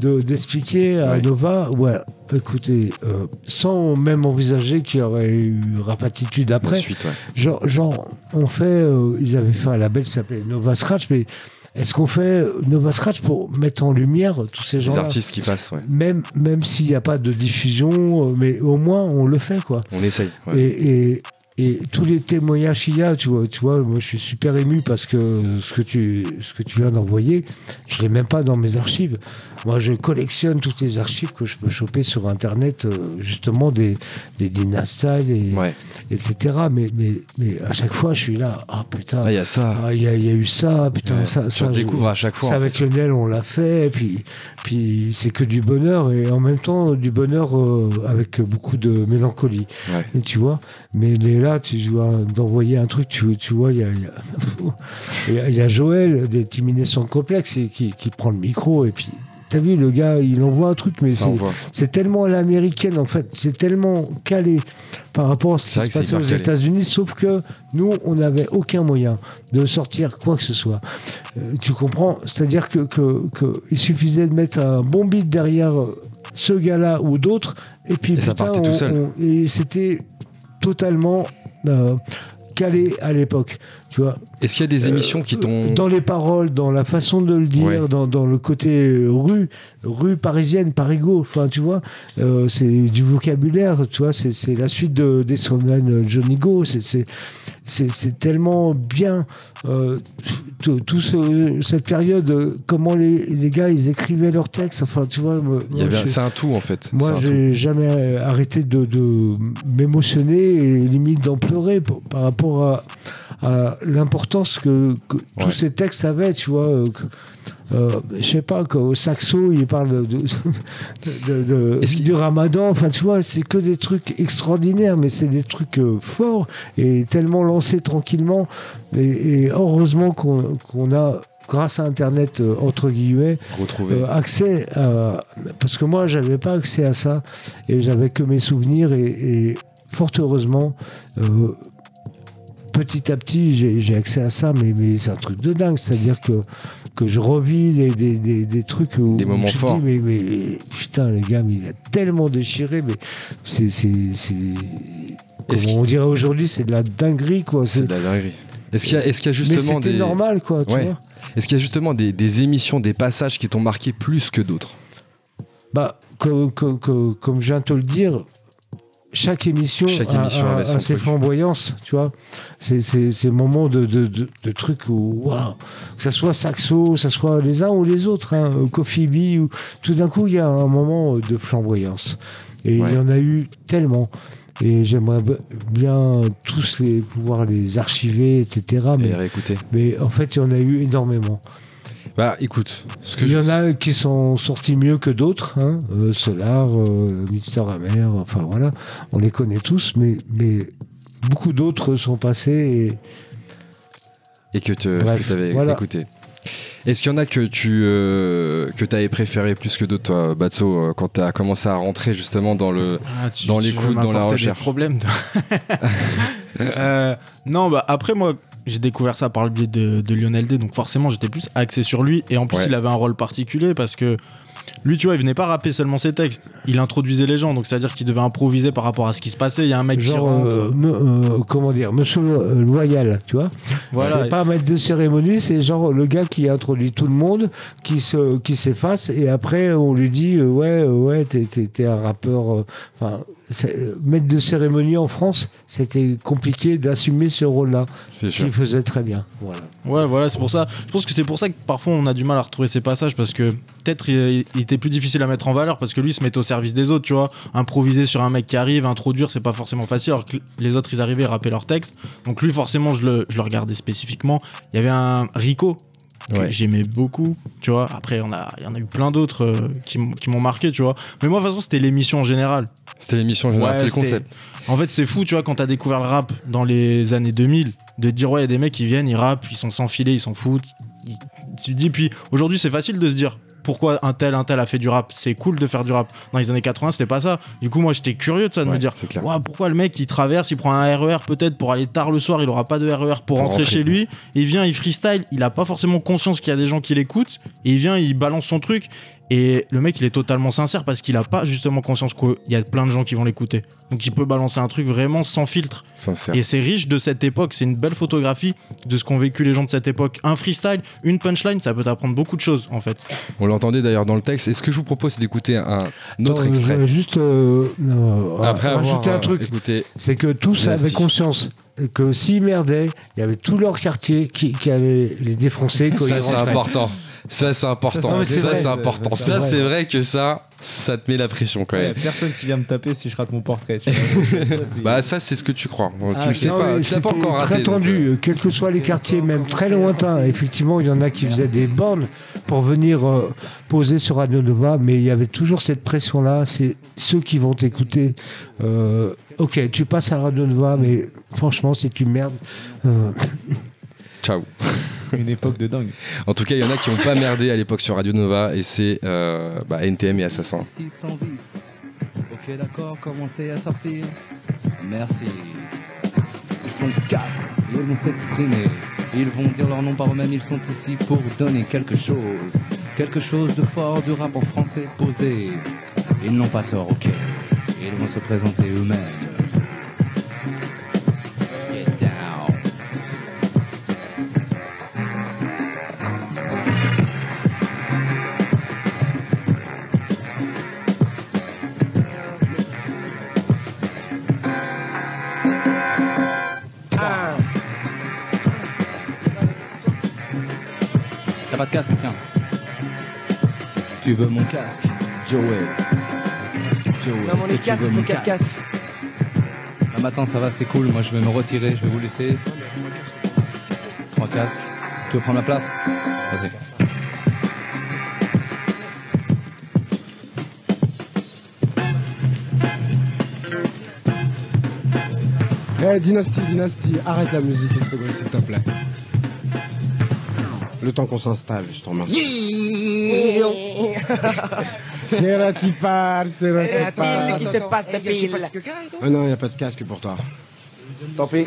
de d'expliquer à Ouais. Nova, ouais, écoutez, euh, sans même envisager qu'il y aurait eu Rapatitude après, suite, ouais. Genre, genre, on fait, euh, ils avaient fait un label qui s'appelait Nova Scratch, mais est-ce qu'on fait Nova Scratch pour mettre en lumière tous ces Les gens-là artistes qui passent, ouais. Même, même s'il n'y a pas de diffusion, euh, mais au moins on le fait, quoi. On essaye. ouais. Et, et, et tous les témoignages qu'il y a, tu vois, tu vois, moi je suis super ému parce que ce que tu, ce que tu viens d'envoyer, je l'ai même pas dans mes archives. Moi, je collectionne toutes les archives que je peux choper sur Internet, euh, justement des des et Ouais. etc. Mais, mais, mais à chaque fois, je suis là, ah putain, Ah, il y a ça. ah, il y, y a eu ça, putain, Ouais. ça, tu ça, à chaque fois. ça avec fait. Lionel, on l'a fait, puis, puis c'est que du bonheur, et en même temps du bonheur euh, avec beaucoup de mélancolie, Ouais. tu vois. Mais, mais là, tu vois, d'envoyer un truc, tu, tu vois, il y a, y a- (laughs) y Joël des Timinations Complexes et qui, qui prend le micro, et puis. T'as vu, le gars, il envoie un truc, mais c'est- tellement à l'américaine, en fait. C'est tellement calé par rapport à ce qui se passait aux. États-Unis, sauf que nous, on n'avait aucun moyen de sortir quoi que ce soit. Euh, tu comprends? C'est-à-dire que, que- que il suffisait de mettre un bon beat derrière euh, ce gars-là ou d'autres, et puis Et ça tout seul. on- et c'était totalement euh, calé à l'époque. Tu vois Est-ce qu'il y a des émissions qui t'ont. Euh, dans les paroles, dans la façon de le dire, Ouais. dans, dans le côté euh, rue, rue parisienne, parigo, enfin tu vois, euh, c'est du vocabulaire, tu vois, c'est la suite de, des Johnny Go, c'est- tellement bien euh, tout, tout ce- cette période, euh, comment les, les gars ils écrivaient leurs textes, enfin tu vois, moi, Il y avait- je- C'est un tout en fait. moi, j'ai jamais euh, arrêté de, de m'émotionner et limite d'en pleurer pour- par rapport à, à l'importance que, que tous ces textes avaient, tu vois. euh, euh, je sais pas, qu'au saxo, il parle de, de- de- Est-ce qu'il- du ramadan, enfin, tu vois, c'est que des trucs extraordinaires, mais c'est des trucs euh, forts et tellement lancés tranquillement. Et, et heureusement qu'on a, grâce à Internet, euh, entre guillemets, euh, accès à... Parce que moi, j'avais pas accès à ça et j'avais que mes souvenirs et, et fort heureusement, euh, petit à petit, j'ai accès à ça, mais, mais c'est un truc de dingue. C'est-à-dire que, que je revis des, des, des, des trucs où Des moments te forts. dis, mais, mais putain, les gars, mais il a tellement déchiré, mais c'est... Comment on dirait aujourd'hui, c'est de la dinguerie, quoi. C'est de la dinguerie. Est-ce qu'il y, qu'il y a Mais justement c'était des. normal, quoi, Ouais. Est-ce qu'il y a justement des, des émissions, des passages qui t'ont marqué plus que d'autres? Bah, comme, comme, comme- comme je viens de te le dire, chaque émission, Chaque a- émission a, son a ses flamboyances, tu vois. C'est c'est- ces moments de, de, de, de trucs où, waouh, que ça soit Saxo, que ça soit les uns ou les autres, hein, Coffee Bee, ou, tout d'un coup, il y a un moment de flamboyance. Et Ouais. il y en a eu tellement. Et j'aimerais bien tous les, pouvoir les archiver, etc. Et Mais, réécouter. mais en fait, il y en a eu énormément. Bah écoute, ce que Il y je. en a qui sont sortis mieux que d'autres, hein. Euh, Solar, euh, Mister Amer, enfin voilà, on les connaît tous, mais, mais beaucoup d'autres sont passés et Et que tu avais voilà. écouté. Est-ce qu'il y en a que tu euh, que avais préféré plus que d'autres, toi, Batso, euh, quand tu as commencé à rentrer justement dans le. Ah, tu- Dans l'écoute, dans la recherche. problèmes. toi. (laughs) Euh, non, bah après moi, j'ai découvert ça par le biais de, de Lionel D, donc forcément j'étais plus axé sur lui. Et en plus, Ouais. il avait un rôle particulier parce que lui, tu vois, il venait pas rapper seulement ses textes, il introduisait les gens, donc c'est à dire qu'il devait improviser par rapport à ce qui se passait. Il y a un mec qui rentre. euh, me- euh, comment dire, Monsieur euh, Loyal, tu vois. voilà. C'est pas un maître de cérémonie, c'est genre le gars qui introduit tout le monde, qui se, qui s'efface, et après on lui dit, euh, ouais, ouais, t'es, t'es- t'es un rappeur. Enfin, euh, maître de cérémonie en France, c'était compliqué d'assumer ce rôle-là. C'est sûr. qu'il faisait très bien. Voilà. Ouais, voilà, c'est pour ça. Je pense que c'est pour ça que parfois on a du mal à retrouver ces passages parce que peut-être il, il était plus difficile à mettre en valeur parce que lui il se mettait au service des autres, tu vois. Improviser sur un mec qui arrive, introduire, c'est pas forcément facile alors que les autres ils arrivaient à rapper leur texte. Donc lui, forcément, je le, je le regardais spécifiquement. Il y avait un Rico que Ouais. j'aimais beaucoup, tu vois. Après, a- il y en a eu plein d'autres euh, qui, m'ont- qui m'ont marqué, tu vois. Mais moi, de toute façon, c'était l'émission en général. C'était l'émission générale, Ouais, c'est le c'était- concept. En fait, c'est fou, tu vois, quand t'as découvert le rap dans les années 2000, de dire, ouais, il y a des mecs qui viennent, ils rappent, ils sont sans filet, ils s'en foutent. Ils- Tu te dis, puis aujourd'hui, c'est facile de se dire, pourquoi un tel, un tel a fait du rap C'est cool de faire du rap. Dans les années 80, c'était pas ça. Du coup, moi, j'étais curieux de ça, de Ouais, me dire, pourquoi le mec, il traverse, il prend un RER peut-être pour aller tard le soir, il aura pas de RER pour, rentrer, rentrer. chez lui, il vient, il freestyle, il a pas forcément conscience qu'il y a des gens qui l'écoutent, et il vient, il balance son truc. Et le mec, il est totalement sincère parce qu'il a pas justement conscience qu'il y a plein de gens qui vont l'écouter. Donc il peut balancer un truc vraiment sans filtre. Sincère. Et c'est riche de cette époque. C'est une belle photographie de ce qu'ont vécu les gens de cette époque. Un freestyle, une punchline, ça peut t'apprendre beaucoup de choses en fait. On l'entendait d'ailleurs dans le texte. Et ce que je vous propose, c'est d'écouter un autre Attends, je extrait. juste euh, euh, Après avoir rajouter un euh, truc. écouté. C'est que tous Merci. avaient conscience que s'ils merdaient, il y avait tout leur quartier qui, qui allait les défoncer quand Ça, ils c'est important. Ça, c'est important. Ça, c'est important. Ça, vrai. c'est vrai que ça, ça te met la pression quand Ouais, même. personne qui vient me taper si je rate mon portrait. tu (laughs) vois. Ça, c'est- Bah, ça, c'est ce que tu crois. Ah, tu le sais Non, pas. Tu pas encore raté. Très donc, tendu, euh, quels que soient les quartiers, même très lointains. Effectivement, il y en a qui faisaient des bornes pour venir euh, poser sur Radio Nova, mais il y avait toujours cette pression-là. C'est ceux qui vont t'écouter. euh, ok, tu passes à Radio Nova, mais franchement, c'est une merde. Euh, (laughs) Ciao. (laughs) Une époque de dingue. En tout cas, il y en a qui ont pas merdé à l'époque sur Radio Nova et c'est euh, bah, NTM et Assassin. 600 vis. Ok, d'accord, commencez à sortir. Merci. Ils sont quatre, ils vont s'exprimer. Ils vont dire leur nom par eux-mêmes, ils sont ici pour donner quelque chose. Quelque chose de fort, du rap en français posé. Ils n'ont pas tort, ok. Ils vont se présenter eux-mêmes. T'as pas de casque, tiens. Tu veux mon casque, Joey Joey, Non, mon est-ce que tu casque, veux faut mon quel casque casque Ah, mais attends, ça va, c'est cool. Moi, je vais me retirer, je vais vous laisser. Trois casques. Tu veux prendre ma place? Vas-y. Eh, Dynasty, Dynasty, arrête la musique une seconde, s'il te plaît. Le temps qu'on s'installe, je t'en remercie. (laughs) C'est là qui parle, c'est là qui se passe de pile Ah non, y a pas de casque pour toi. Tant pis.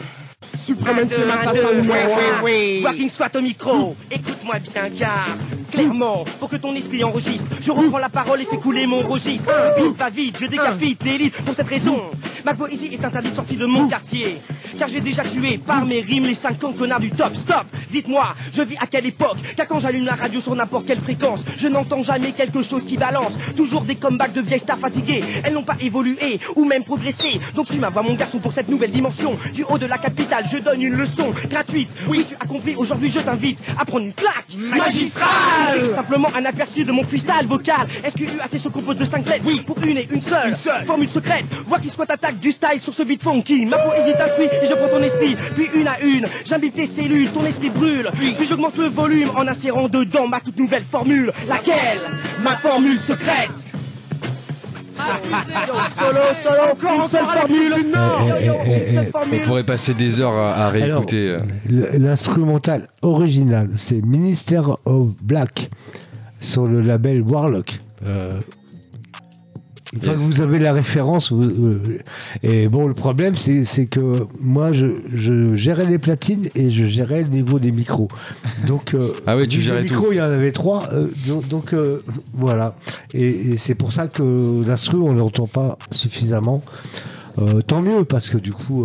Supremacy Assassin numéro 1 Walking Squat au micro. Écoute-moi bien car Clairement, pour que ton esprit enregistre Je reprends la parole et fais couler mon registre. Vite, va vite, je décapite l'élite. Pour cette raison, ma poésie est interdite sortie de mon quartier car j'ai déjà tué par mes rimes les 50 connards du top. Stop Dites-moi, je vis à quelle époque? Car quand j'allume la radio sur n'importe quelle fréquence, je n'entends jamais quelque chose qui balance. Toujours des comebacks de vieilles stars fatiguées. Elles n'ont pas évolué ou même progressé. Donc suis ma voix, mon garçon, pour cette nouvelle dimension. Du haut de la capitale, je donne une leçon gratuite. Oui, tu as compris, aujourd'hui je t'invite à prendre une claque magistrale. Simplement un aperçu de mon freestyle vocal. SQUAT se compose de 5 lettres. Oui, pour une et une seule. Formule secrète. Vois qui soit attaque du style sur ce beat funky. Ma poésie t'instruit et je prends ton esprit. Puis une à une, j'imbibe tes cellules, ton esprit brûle. Puis j'augmente le volume en insérant dedans ma toute nouvelle formule. Laquelle? Ma formule secrète. solo, solo, encore une seule formule. Non, Eh, eh, une seule eh, On formule. pourrait passer des heures à, à réécouter. euh. L'instrumental original, c'est Minister of Black sur le label Warlock. Euh, une fois Yes. que vous avez la référence, vous- euh, et bon, le problème, c'est que moi, je, je gérais les platines et je gérais le niveau des micros. Donc, euh, (laughs) Ah oui, tu gérais les tout. micros, il y en avait trois. euh, donc, donc, euh, voilà. Et, et c'est pour ça que l'instru, on ne l'entend pas suffisamment. Euh, tant mieux, parce que du coup.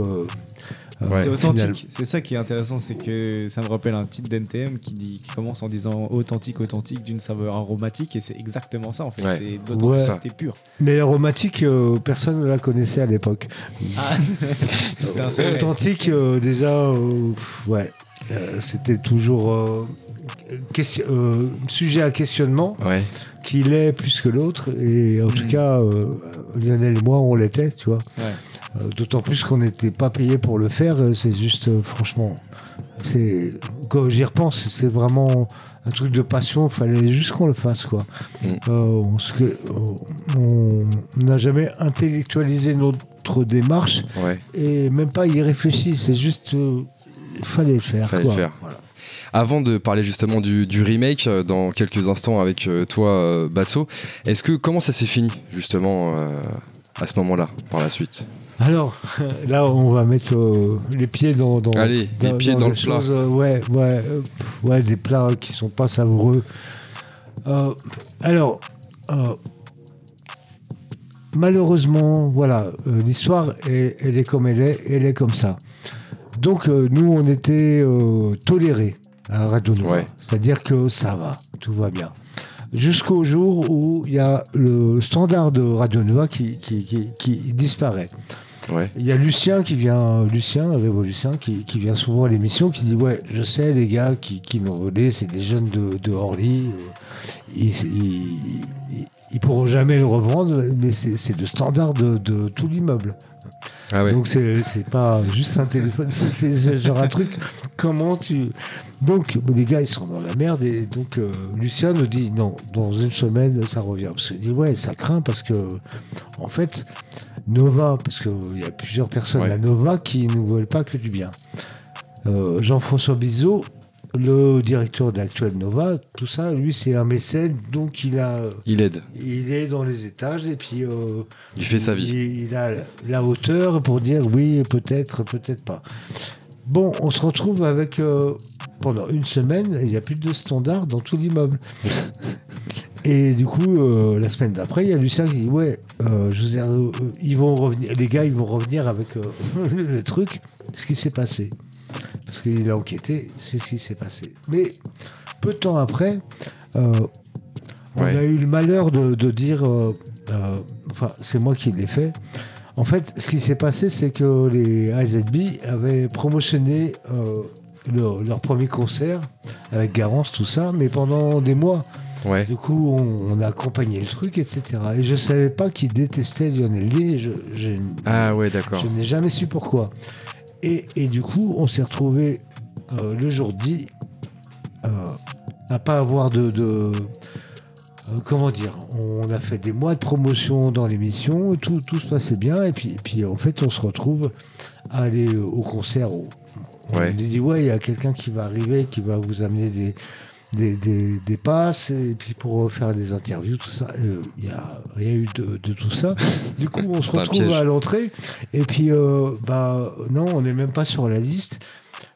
C'est au authentique. C'est ça qui est intéressant, c'est que ça me rappelle un titre d'NTM qui, dit, qui commence en disant authentique, authentique d'une saveur aromatique, et c'est exactement ça en fait. Ouais. C'est de l'authenticité pure. Mais l'aromatique, euh, personne ne la connaissait à l'époque. Ah. (laughs) C'était un secret. Authentique, euh, déjà, euh, ouais. Euh, C'était toujours euh, question- euh, sujet à questionnement, Ouais. Qui l'est plus que l'autre. Et en tout cas, euh, Lionel et moi, on l'était, tu vois. Ouais. Euh, D'autant plus qu'on n'était pas payé pour le faire. euh, C'est juste, euh, franchement, c'est quand j'y repense, c'est vraiment un truc de passion. Il fallait juste qu'on le fasse, quoi. Mm. On n'a jamais intellectualisé notre démarche Ouais. et même pas y réfléchir. C'est juste, il fallait le faire. Fallait le quoi. faire. Voilà. Avant de parler justement du, du remake euh, dans quelques instants avec euh, toi, euh, Batso, est-ce que comment ça s'est fini justement à ce moment-là par la suite? Alors, (laughs) là, on va mettre euh, les pieds dans, dans, Allez, les pieds dans le plat. choses, euh, ouais, ouais, euh, pff, ouais, des plats qui sont pas savoureux. Alors, malheureusement, voilà, l'histoire, elle est comme elle est, elle est comme ça. Donc, nous, on était tolérés à Radio Nova. Ouais. C'est-à-dire que ça va, tout va bien. Jusqu'au jour où il y a le standard de Radio Nova qui, qui- qui- qui disparaît. Ouais. Il y a Lucien qui vient, Lucien, qui, qui vient souvent à l'émission, qui dit Ouais, je sais, les gars qui, qui l'ont volé, c'est des jeunes de, de Orly. euh, Ils, ils, ils- pourront jamais le revendre, mais c'est le standard de, de tout l'immeuble. Ah ouais. Donc c'est pas juste un téléphone, (laughs) c'est- genre un truc. Comment tu. Donc les gars ils sont dans la merde et donc euh, Lucien nous dit non, dans une semaine ça revient. Parce qu'il dit ouais, ça craint parce que en fait Nova, parce qu'il y a plusieurs personnes Ouais. à Nova qui ne veulent pas que du bien. Euh, Jean-François Bizot, le directeur d'Actuel Nova, tout ça, lui c'est un mécène, donc il a. Il aide. Il est dans les étages et puis. euh, Il fait sa vie. Il, il a la hauteur pour dire oui, peut-être, peut-être pas. Bon, on se retrouve avec. euh, pendant une semaine, il n'y a plus de standard dans tout l'immeuble. (laughs) Et du coup, euh, la semaine d'après, il y a Lucien qui dit Ouais, euh, je vous ai- euh, ils vont revenir, les gars, ils vont revenir avec (laughs) le truc, ce qui s'est passé. Parce qu'il a enquêté, c'est ce qui s'est passé. Mais peu de temps après, euh, on Ouais. a eu le malheur de, de dire, euh, euh, enfin, c'est moi qui l'ai fait. En fait, ce qui s'est passé, c'est que les AZB avaient promotionné leur, premier concert avec Garance, tout ça, mais pendant des mois. Ouais. Du coup, on, on a accompagné le truc, etc. Et je savais pas qu'ils détestaient Lionel. Je, je- Ah ouais, d'accord. je n'ai jamais su pourquoi. Et, et du coup, on s'est retrouvé euh, le jour dit euh, à pas avoir de. de- euh, comment dire On a fait des mois de promotion dans l'émission, tout, tout se passait bien, et puis, et puis en fait, on se retrouve à aller au concert. On Ouais. nous dit Ouais, il y a quelqu'un qui va arriver, qui va vous amener des. Des, des- des passes et puis pour faire des interviews tout ça Euh, il n'y a rien eu de, de tout ça du coup on se retrouve à l'entrée et puis, euh, bah, non, on n'est même pas sur la liste.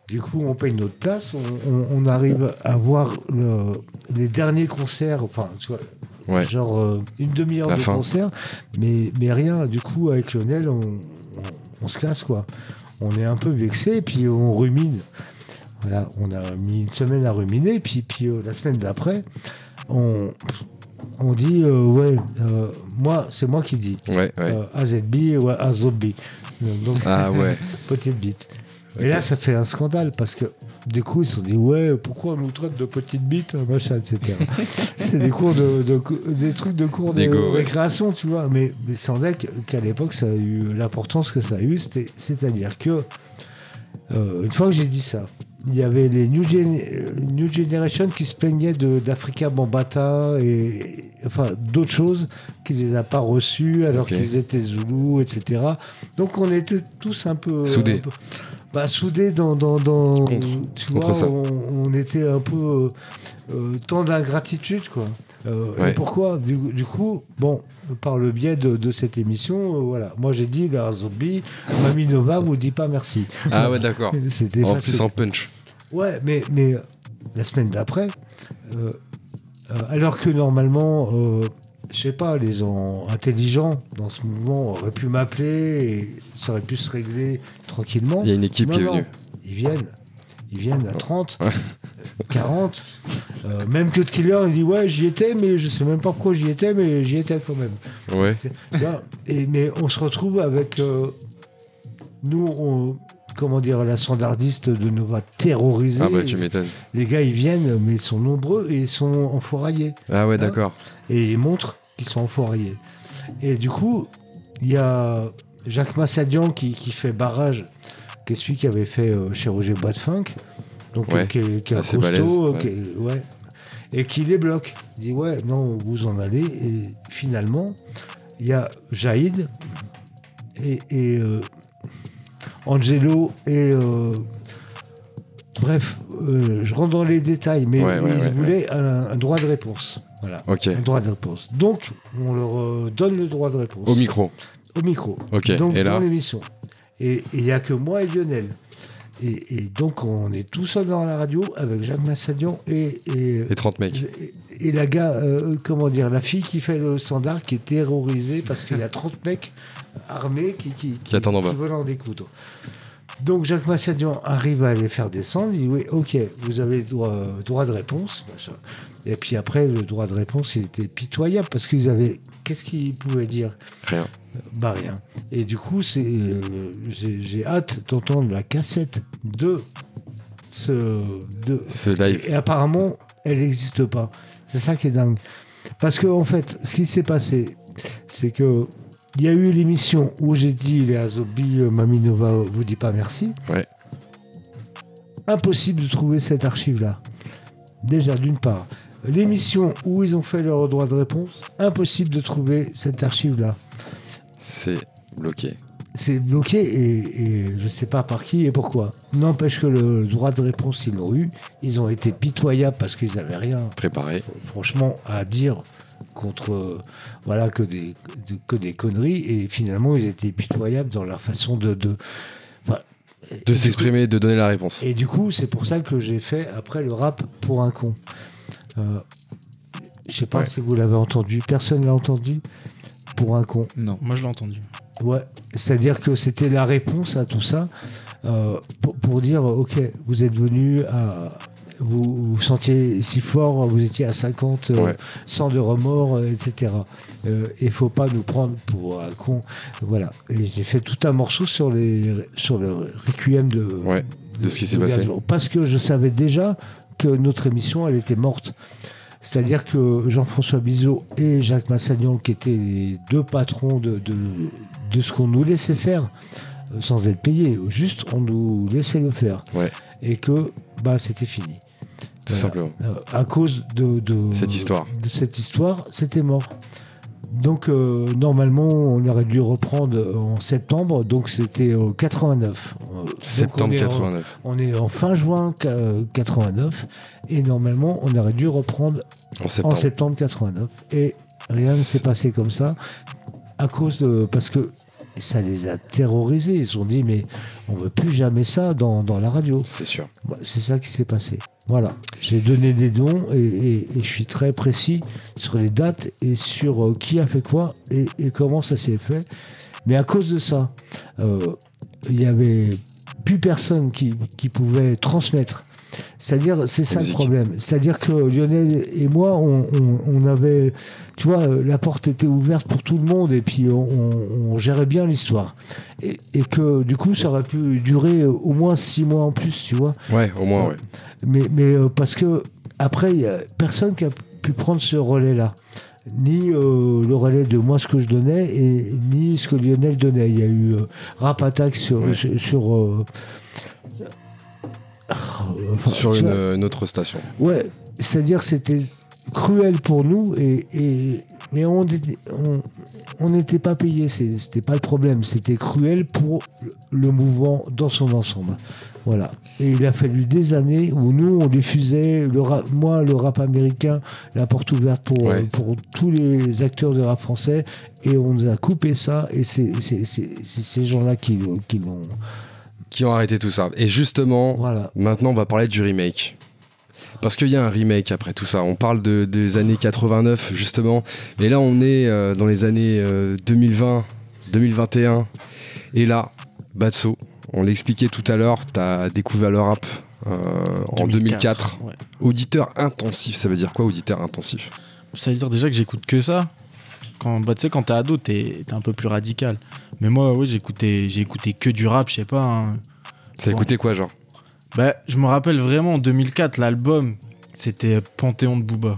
Du coup, on paye notre place. On, on- on arrive à voir le- les derniers concerts, enfin, tu vois, Ouais. genre euh, une demi-heure de fin. concert, mais, mais rien. Du coup, avec Lionel, on, on- on se casse, quoi. On est un peu vexé, et puis on rumine. Voilà, on a mis une semaine à ruminer, puis, puis euh, la semaine d'après, on, on dit, euh, ouais, euh, moi, c'est moi qui dis. Ouais, ouais. AZB ou AZB. Donc, Ah ouais. (laughs) petite bite. Et là, ça fait un scandale parce que du coup, ils se sont dit Ouais, pourquoi on nous traite de petite bite, machin, etc. (laughs) c'est des cours de, des trucs de cours de ouais. récréation, tu vois. Mais, mais sans qu'à l'époque, ça a eu l'importance que ça a eu. C'est-à-dire que, euh, une fois que j'ai dit ça, il y avait les New, Gen- New Generation qui se plaignaient d'Africa Bambata et, et- enfin d'autres choses qui les a pas reçus alors qu'ils étaient Zoulous, etc. Donc on était tous un peu Soudés. un peu- bah, soudés dans, dans, dans Contre- tu contre vois, ça. On, on était un peu euh, euh, tant d'ingratitude quoi. Euh, et pourquoi? Du, du coup, bon, par le biais de, de cette émission, euh, voilà, moi j'ai dit la zombie, Mamie Nova vous dit pas merci. Ah ouais, d'accord. (laughs) C'était En plus en punch. Ouais, mais, mais euh, la semaine d'après, euh, euh, alors que normalement, euh, je sais pas, les gens intelligents dans ce mouvement auraient pu m'appeler et ça aurait pu se régler tranquillement. Il y a une équipe Non, qui est non, venue. Ils viennent. Ils viennent à 30, 40. Euh, même que de Killer, il dit Ouais, j'y étais, mais je sais même pas pourquoi j'y étais, mais j'y étais quand même. Ouais. Là, et, mais on se retrouve avec. euh, nous, on- comment dire, la standardiste de Nova terrorisée. Ah bah tu m'étonnes. Les gars, ils viennent, mais ils sont nombreux et ils sont enfouraillés. Ah ouais, Hein d'accord. Et ils montrent qu'ils sont enfouraillés. Et du coup, il y a Jacques Massadian qui, qui fait barrage, qui est celui qui avait fait euh, chez Roger Funk. Donc, Ouais, euh, qui est, qui est un costaud, balèze, euh, ouais. qui est- ouais. Et qui les bloque. Il dit Ouais, non, vous en allez. Et finalement, il y a Jaïd et, et, euh, Angelo et. euh, bref, euh, je rentre dans les détails, mais Ouais, ils voulaient un, un droit de réponse. Voilà. Ok. Un droit de réponse. Donc, on leur donne le droit de réponse. Au micro. Au micro. Ok, Donc, et là l'émission. Et il n'y a que moi et Lionel. Et, et donc, on est tout seul dans la radio avec Jacques Massadian et, et, Et 30 mecs. et la gars, euh, comment dire, la fille qui fait le standard qui est terrorisée parce qu'il y a 30 mecs armés qui, qui, Qui attendent en bas. veulent en découdre. Donc Jacques Massadian arrive à les faire descendre. Il dit oui, ok, vous avez droit, droit de réponse. machin. Et puis après, le droit de réponse, il était pitoyable parce qu'ils avaient. Qu'est-ce qu'ils pouvaient dire? Rien. Bah rien. Et du coup, c'est, euh, j'ai hâte d'entendre la cassette de ce, de, Ce live. Et, et apparemment, elle n'existe pas. C'est ça qui est dingue. Parce que en fait, ce qui s'est passé, c'est que il y a eu l'émission où j'ai dit les Azobi, euh, Mamie Nova vous dit pas merci. Ouais. Impossible de trouver cette archive-là. Déjà, d'une part. L'émission où ils ont fait leur droit de réponse, impossible de trouver cette archive-là. C'est bloqué. C'est bloqué et, et je ne sais pas par qui et pourquoi. N'empêche que le droit de réponse, ils l'ont eu. Ils ont été pitoyables parce qu'ils n'avaient rien, Préparé. franchement, à dire contre voilà que des, de- que des conneries. Et finalement, ils étaient pitoyables dans leur façon de. de enfin, De s'exprimer, de donner la réponse. et du coup, c'est pour ça que j'ai fait après le rap pour un con. Euh, je sais pas Ouais. si vous l'avez entendu. Personne l'a entendu pour un con. Non. Moi, je l'ai entendu. Ouais, c'est-à-dire que c'était la réponse à tout ça euh, pour, pour dire ok, vous êtes venu à. Vous vous sentiez si fort, vous étiez à 50, euh, Ouais. sans de remords, euh, etc. Euh, Il faut pas nous prendre pour un con. Voilà. Et j'ai fait tout un morceau sur, les, sur le requiem de, Ouais, de ce qui s'est passé. Parce que je savais déjà que notre émission, elle était morte. C'est-à-dire que Jean-François Bizot et Jacques Massagnon, qui étaient les deux patrons de, de, de ce qu'on nous laissait faire, euh, sans être payés, juste on nous laissait le faire. Ouais. Et que bah, c'était fini. Tout Voilà. simplement. Euh, à cause de, de- Cette histoire. de cette histoire, c'était mort. Donc euh, normalement, on aurait dû reprendre en septembre, donc c'était euh, 89. Euh, donc, Septembre on est en- 89. on est en fin juin ca- euh, 89 et normalement on aurait dû reprendre En septembre. en septembre 89 et rien ne s'est passé comme ça à cause de parce que ça les a terrorisés. Ils se sont dit mais on veut plus jamais ça dans, dans la radio. C'est sûr. Bah, C'est ça qui s'est passé. Voilà. J'ai donné des dons et, et- et je suis très précis sur les dates et sur euh, qui a fait quoi et, et comment ça s'est fait. Mais à cause de ça, euh, il y avait plus personne qui, qui pouvait transmettre. C'est-à-dire, c'est ça le problème. C'est-à-dire que Lionel et moi, on, on- on avait, tu vois, la porte était ouverte pour tout le monde et puis on, gérait bien l'histoire. Et, et que du coup, ça aurait pu durer au moins six mois en plus, tu vois. Ouais, au moins, ouais. Mais, mais euh, parce que après, il y a personne qui a pu prendre ce relais-là. Ni euh, le relais de moi, ce que je donnais, et ni ce que Lionel donnait. Il y a eu euh, Rap Attack sur. Ouais. sur, sur, euh, enfin, (laughs) Sur une, autre station. Ouais, c'est-à-dire c'était cruel pour nous, et, et- mais on était- on on n'était pas payé, c'était pas le problème. C'était cruel pour le mouvement dans son ensemble. Voilà. Et il a fallu des années où nous, on diffusait, le rap- moi, le rap américain, la porte ouverte pour, Ouais. pour tous les acteurs de rap français, et on nous a coupé ça, et c'est ces gens-là qui, qui l'ont. Qui ont arrêté tout ça. Et justement, Voilà. maintenant, on va parler du remake. Parce qu'il y a un remake après tout ça. On parle de, des années 89, justement. Mais là, on est euh, dans les années euh, 2020, 2021. Et là, Batso, on l'expliquait tout à l'heure, tu as découvert le rap euh, en 2004. ouais. Auditeur intensif, ça veut dire quoi, auditeur intensif? Ça veut dire déjà que j'écoute que ça? Quand, bah, tu sais, quand t'es ado, t'es t'es un peu plus radical. Mais moi, oui, j'écoutais j'ai écouté que du rap, je sais pas. hein. Ça écoutait quoi, genre? Bah, je me rappelle vraiment en 2004, l'album, c'était Panthéon de Booba.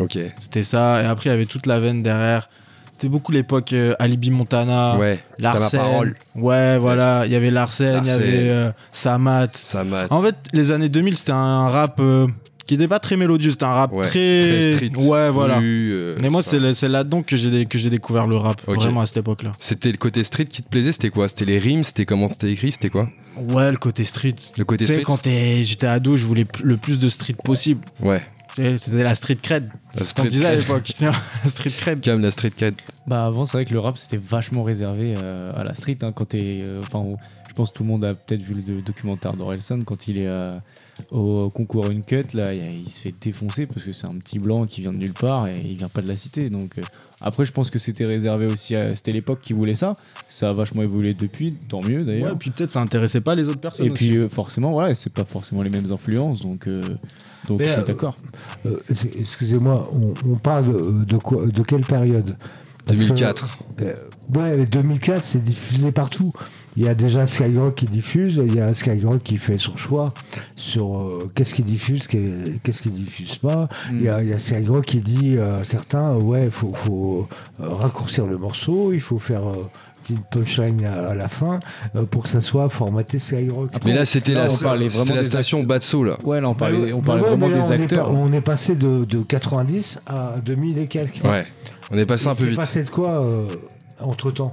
Ok. C'était ça. Et après, il y avait toute la veine derrière. C'était beaucoup l'époque euh, Alibi Montana, Ouais, Larsen. parole. Ouais, voilà. Il y avait Larsen, il y avait euh, Samat. Samat. En fait, les années 2000, c'était un rap euh, qui n'était pas très mélodieux. C'était un rap Ouais, très... très street. Ouais, voilà. Euh, Mais moi, c'est là-dedans que j'ai que j'ai découvert le rap. Ok. Vraiment à cette époque-là. C'était le côté street qui te plaisait C'était quoi? C'était les rimes C'était comment c'était écrit C'était quoi? Ouais, le côté street. Le côté Tu sais, street? quand t'es- j'étais ado, je voulais le plus de street possible. Ouais. Sais, C'était la street cred. C'est ce qu'on disait à l'époque. la street cred. Cam, la street cred. Bah avant c'est vrai que le rap c'était vachement réservé euh, à la street hein, quand t'es euh, enfin je pense que tout le monde a peut-être vu le documentaire d'Orelsan quand il est euh, au concours Uncut, là, il, se fait défoncer parce que c'est un petit blanc qui vient de nulle part et il vient pas de la cité. Donc après, je pense que c'était réservé aussi à. C'était l'époque qui voulait ça. Ça a vachement évolué depuis, tant mieux d'ailleurs. Ouais, puis peut-être ça intéressait pas les autres personnes. Et aussi. puis euh, forcément, voilà, c'est pas forcément les mêmes influences, donc, euh, donc Mais, je suis euh, d'accord. Euh, Excusez-moi, on, on parle de, de quoi, de quelle période? Parce que, 2004. euh, ouais, mais 2004, c'est diffusé partout. Il y a déjà Skyrock qui diffuse, il y a Skyrock qui fait son choix sur euh, qu'est-ce qu'il diffuse, qu'est- qu'est-ce qu'il diffuse pas. Mm. Il y, a, il y a Skyrock qui dit euh, à certains, ouais, il faut, faut, euh, raccourcir le morceau, il faut faire euh, une petite punchline à, à la fin euh, pour que ça soit formaté Skyrock. Mais là, c'était la, on parlait c'était vraiment la des station Batso, là. Ouais, là, on parlait, on parlait ouais, vraiment là, des on est acteurs. pas- on est passé de, de 90 à 2000 et quelques. Ouais, on est passé un peu vite. passé de quoi entre temps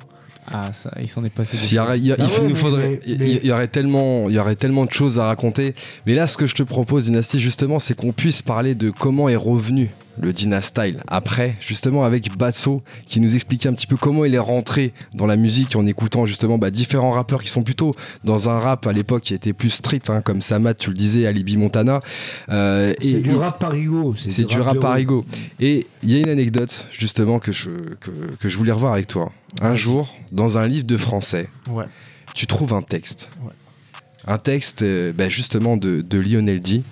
Ah, ça, il s'en est passé des Il y, aurait, il y a- Ah il ouais, nous mais- faudrait, il y aurait tellement, il y aurait tellement de choses à raconter. Mais là, ce que je te propose, Dynasty, justement, c'est qu'on puisse parler de comment est revenu le Dynastyle après, justement, avec Basso, qui nous expliquait un petit peu comment il est rentré dans la musique en écoutant justement bah, différents rappeurs qui sont plutôt dans un rap à l'époque qui était plus street, hein, comme Samat, tu le disais, Alibi Montana. Euh, C'est du rap parigo. c'est du rap parigo. Et il y a une anecdote, justement, que je, que, que je voulais revoir avec toi. Un jour, dans un livre de français, Ouais. tu trouves un texte. Ouais. Un texte, euh, bah, justement, de, de Lionel D.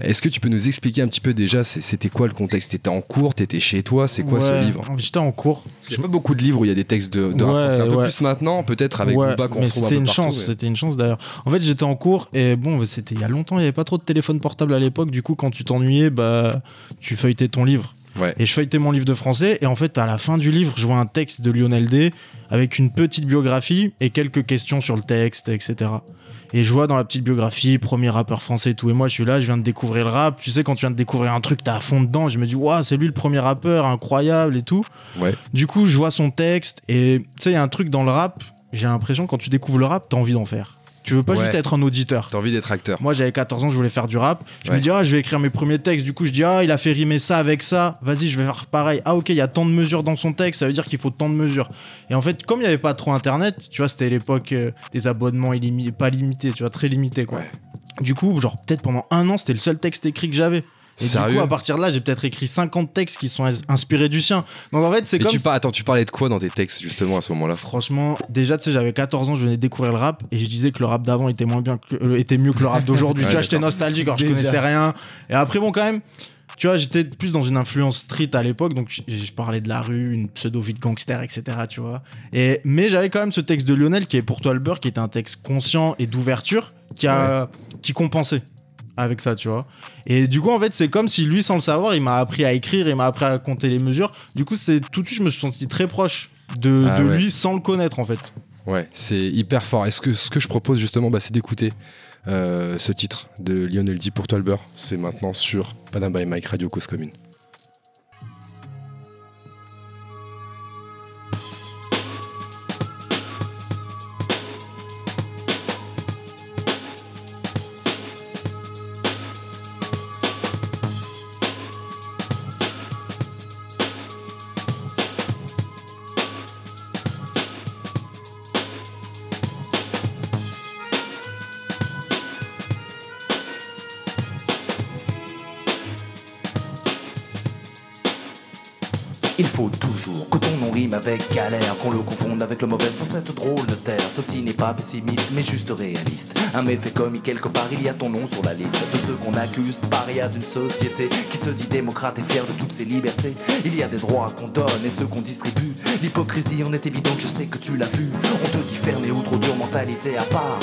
Est-ce que tu peux nous expliquer un petit peu déjà, c'était quoi le contexte? T'étais en cours, t'étais chez toi, c'est quoi ce livre? J'étais en cours. A pas beaucoup de livres où il y a des textes de, de Ouais. Un peu ouais. plus maintenant, peut-être avec Ouais, Booba qu'on retrouve un peu une partout, chance, mais- c'était une chance d'ailleurs. En fait, j'étais en cours et bon, c'était il y a longtemps, il n'y avait pas trop de téléphone portable à l'époque. Du coup, quand tu t'ennuyais, bah, tu feuilletais ton livre. Ouais. Et je feuilletais mon livre de français et en fait, à la fin du livre, je vois un texte de Lionel D avec une petite biographie et quelques questions sur le texte, etc. Et je vois dans la petite biographie, premier rappeur français et tout. Et moi, je suis là, je viens de découvrir le rap. Tu sais, quand tu viens de découvrir un truc, t'es à fond dedans. Je me dis, waouh, c'est lui le premier rappeur, incroyable et tout. Ouais. Du coup, je vois son texte et tu sais, il y a un truc dans le rap. J'ai l'impression quand tu découvres le rap, t'as envie d'en faire. Tu veux pas Ouais. juste être un auditeur. T'as envie d'être acteur. Moi, j'avais 14 ans, je voulais faire du rap. Je Ouais. me dis, ah, je vais écrire mes premiers textes. Du coup, je dis, ah, il a fait rimer ça avec ça. Vas-y, je vais faire pareil. Ah, ok, il y a tant de mesures dans son texte. Ça veut dire qu'il faut tant de mesures. Et en fait, comme il n'y avait pas trop internet, tu vois, c'était l'époque euh, des abonnements pas limités, tu vois, très limités, quoi. Du coup, genre, peut-être pendant un an, c'était le seul texte écrit que j'avais. Et du Sérieux coup, à partir de là, j'ai peut-être écrit 50 textes qui sont ins- inspirés du sien. Donc en fait, c'est comme. tu par- Attends, tu parlais de quoi dans tes textes, justement, à ce moment-là? Franchement, déjà, tu sais, j'avais 14 ans, je venais découvrir le rap et je disais que le rap d'avant était moins bien, que, euh, était mieux que le rap d'aujourd'hui. Ouais, tu vois, j'étais nostalgique, alors je connaissais rien. Et après, bon, quand même, tu vois, j'étais plus dans une influence street à l'époque, donc je, parlais de la rue, une pseudo vie de gangster, etc. Tu vois. Et mais j'avais quand même ce texte de Lionel qui est pour toi le beurre, qui est un texte conscient et d'ouverture, qui a, qui compensait avec ça, tu vois. Et du coup, en fait, c'est comme si lui, sans le savoir, il m'a appris à écrire, il m'a appris à compter les mesures. Du coup, c'est tout de suite, je me suis senti très proche de, Ah de ouais. lui sans le connaître, en fait. Ouais, c'est hyper fort. Est-ce que ce que je propose justement, bah, c'est d'écouter euh, ce titre de Lionel D pour beurre. C'est maintenant sur Panam by Mike Radio Cause Commune. Qu'on le confonde avec le mauvais sans cette drôle de terre. Ceci n'est pas pessimiste, mais juste réaliste. Un méfait commis quelque part, il y a ton nom sur la liste de ceux qu'on accuse, paria d'une société qui se dit démocrate et fière de toutes ses libertés. Il y a des droits qu'on donne et ceux qu'on distribue. L'hypocrisie en est évidente, je sais que tu l'as vu. On te dit fermé ou trop dur, mentalité à part.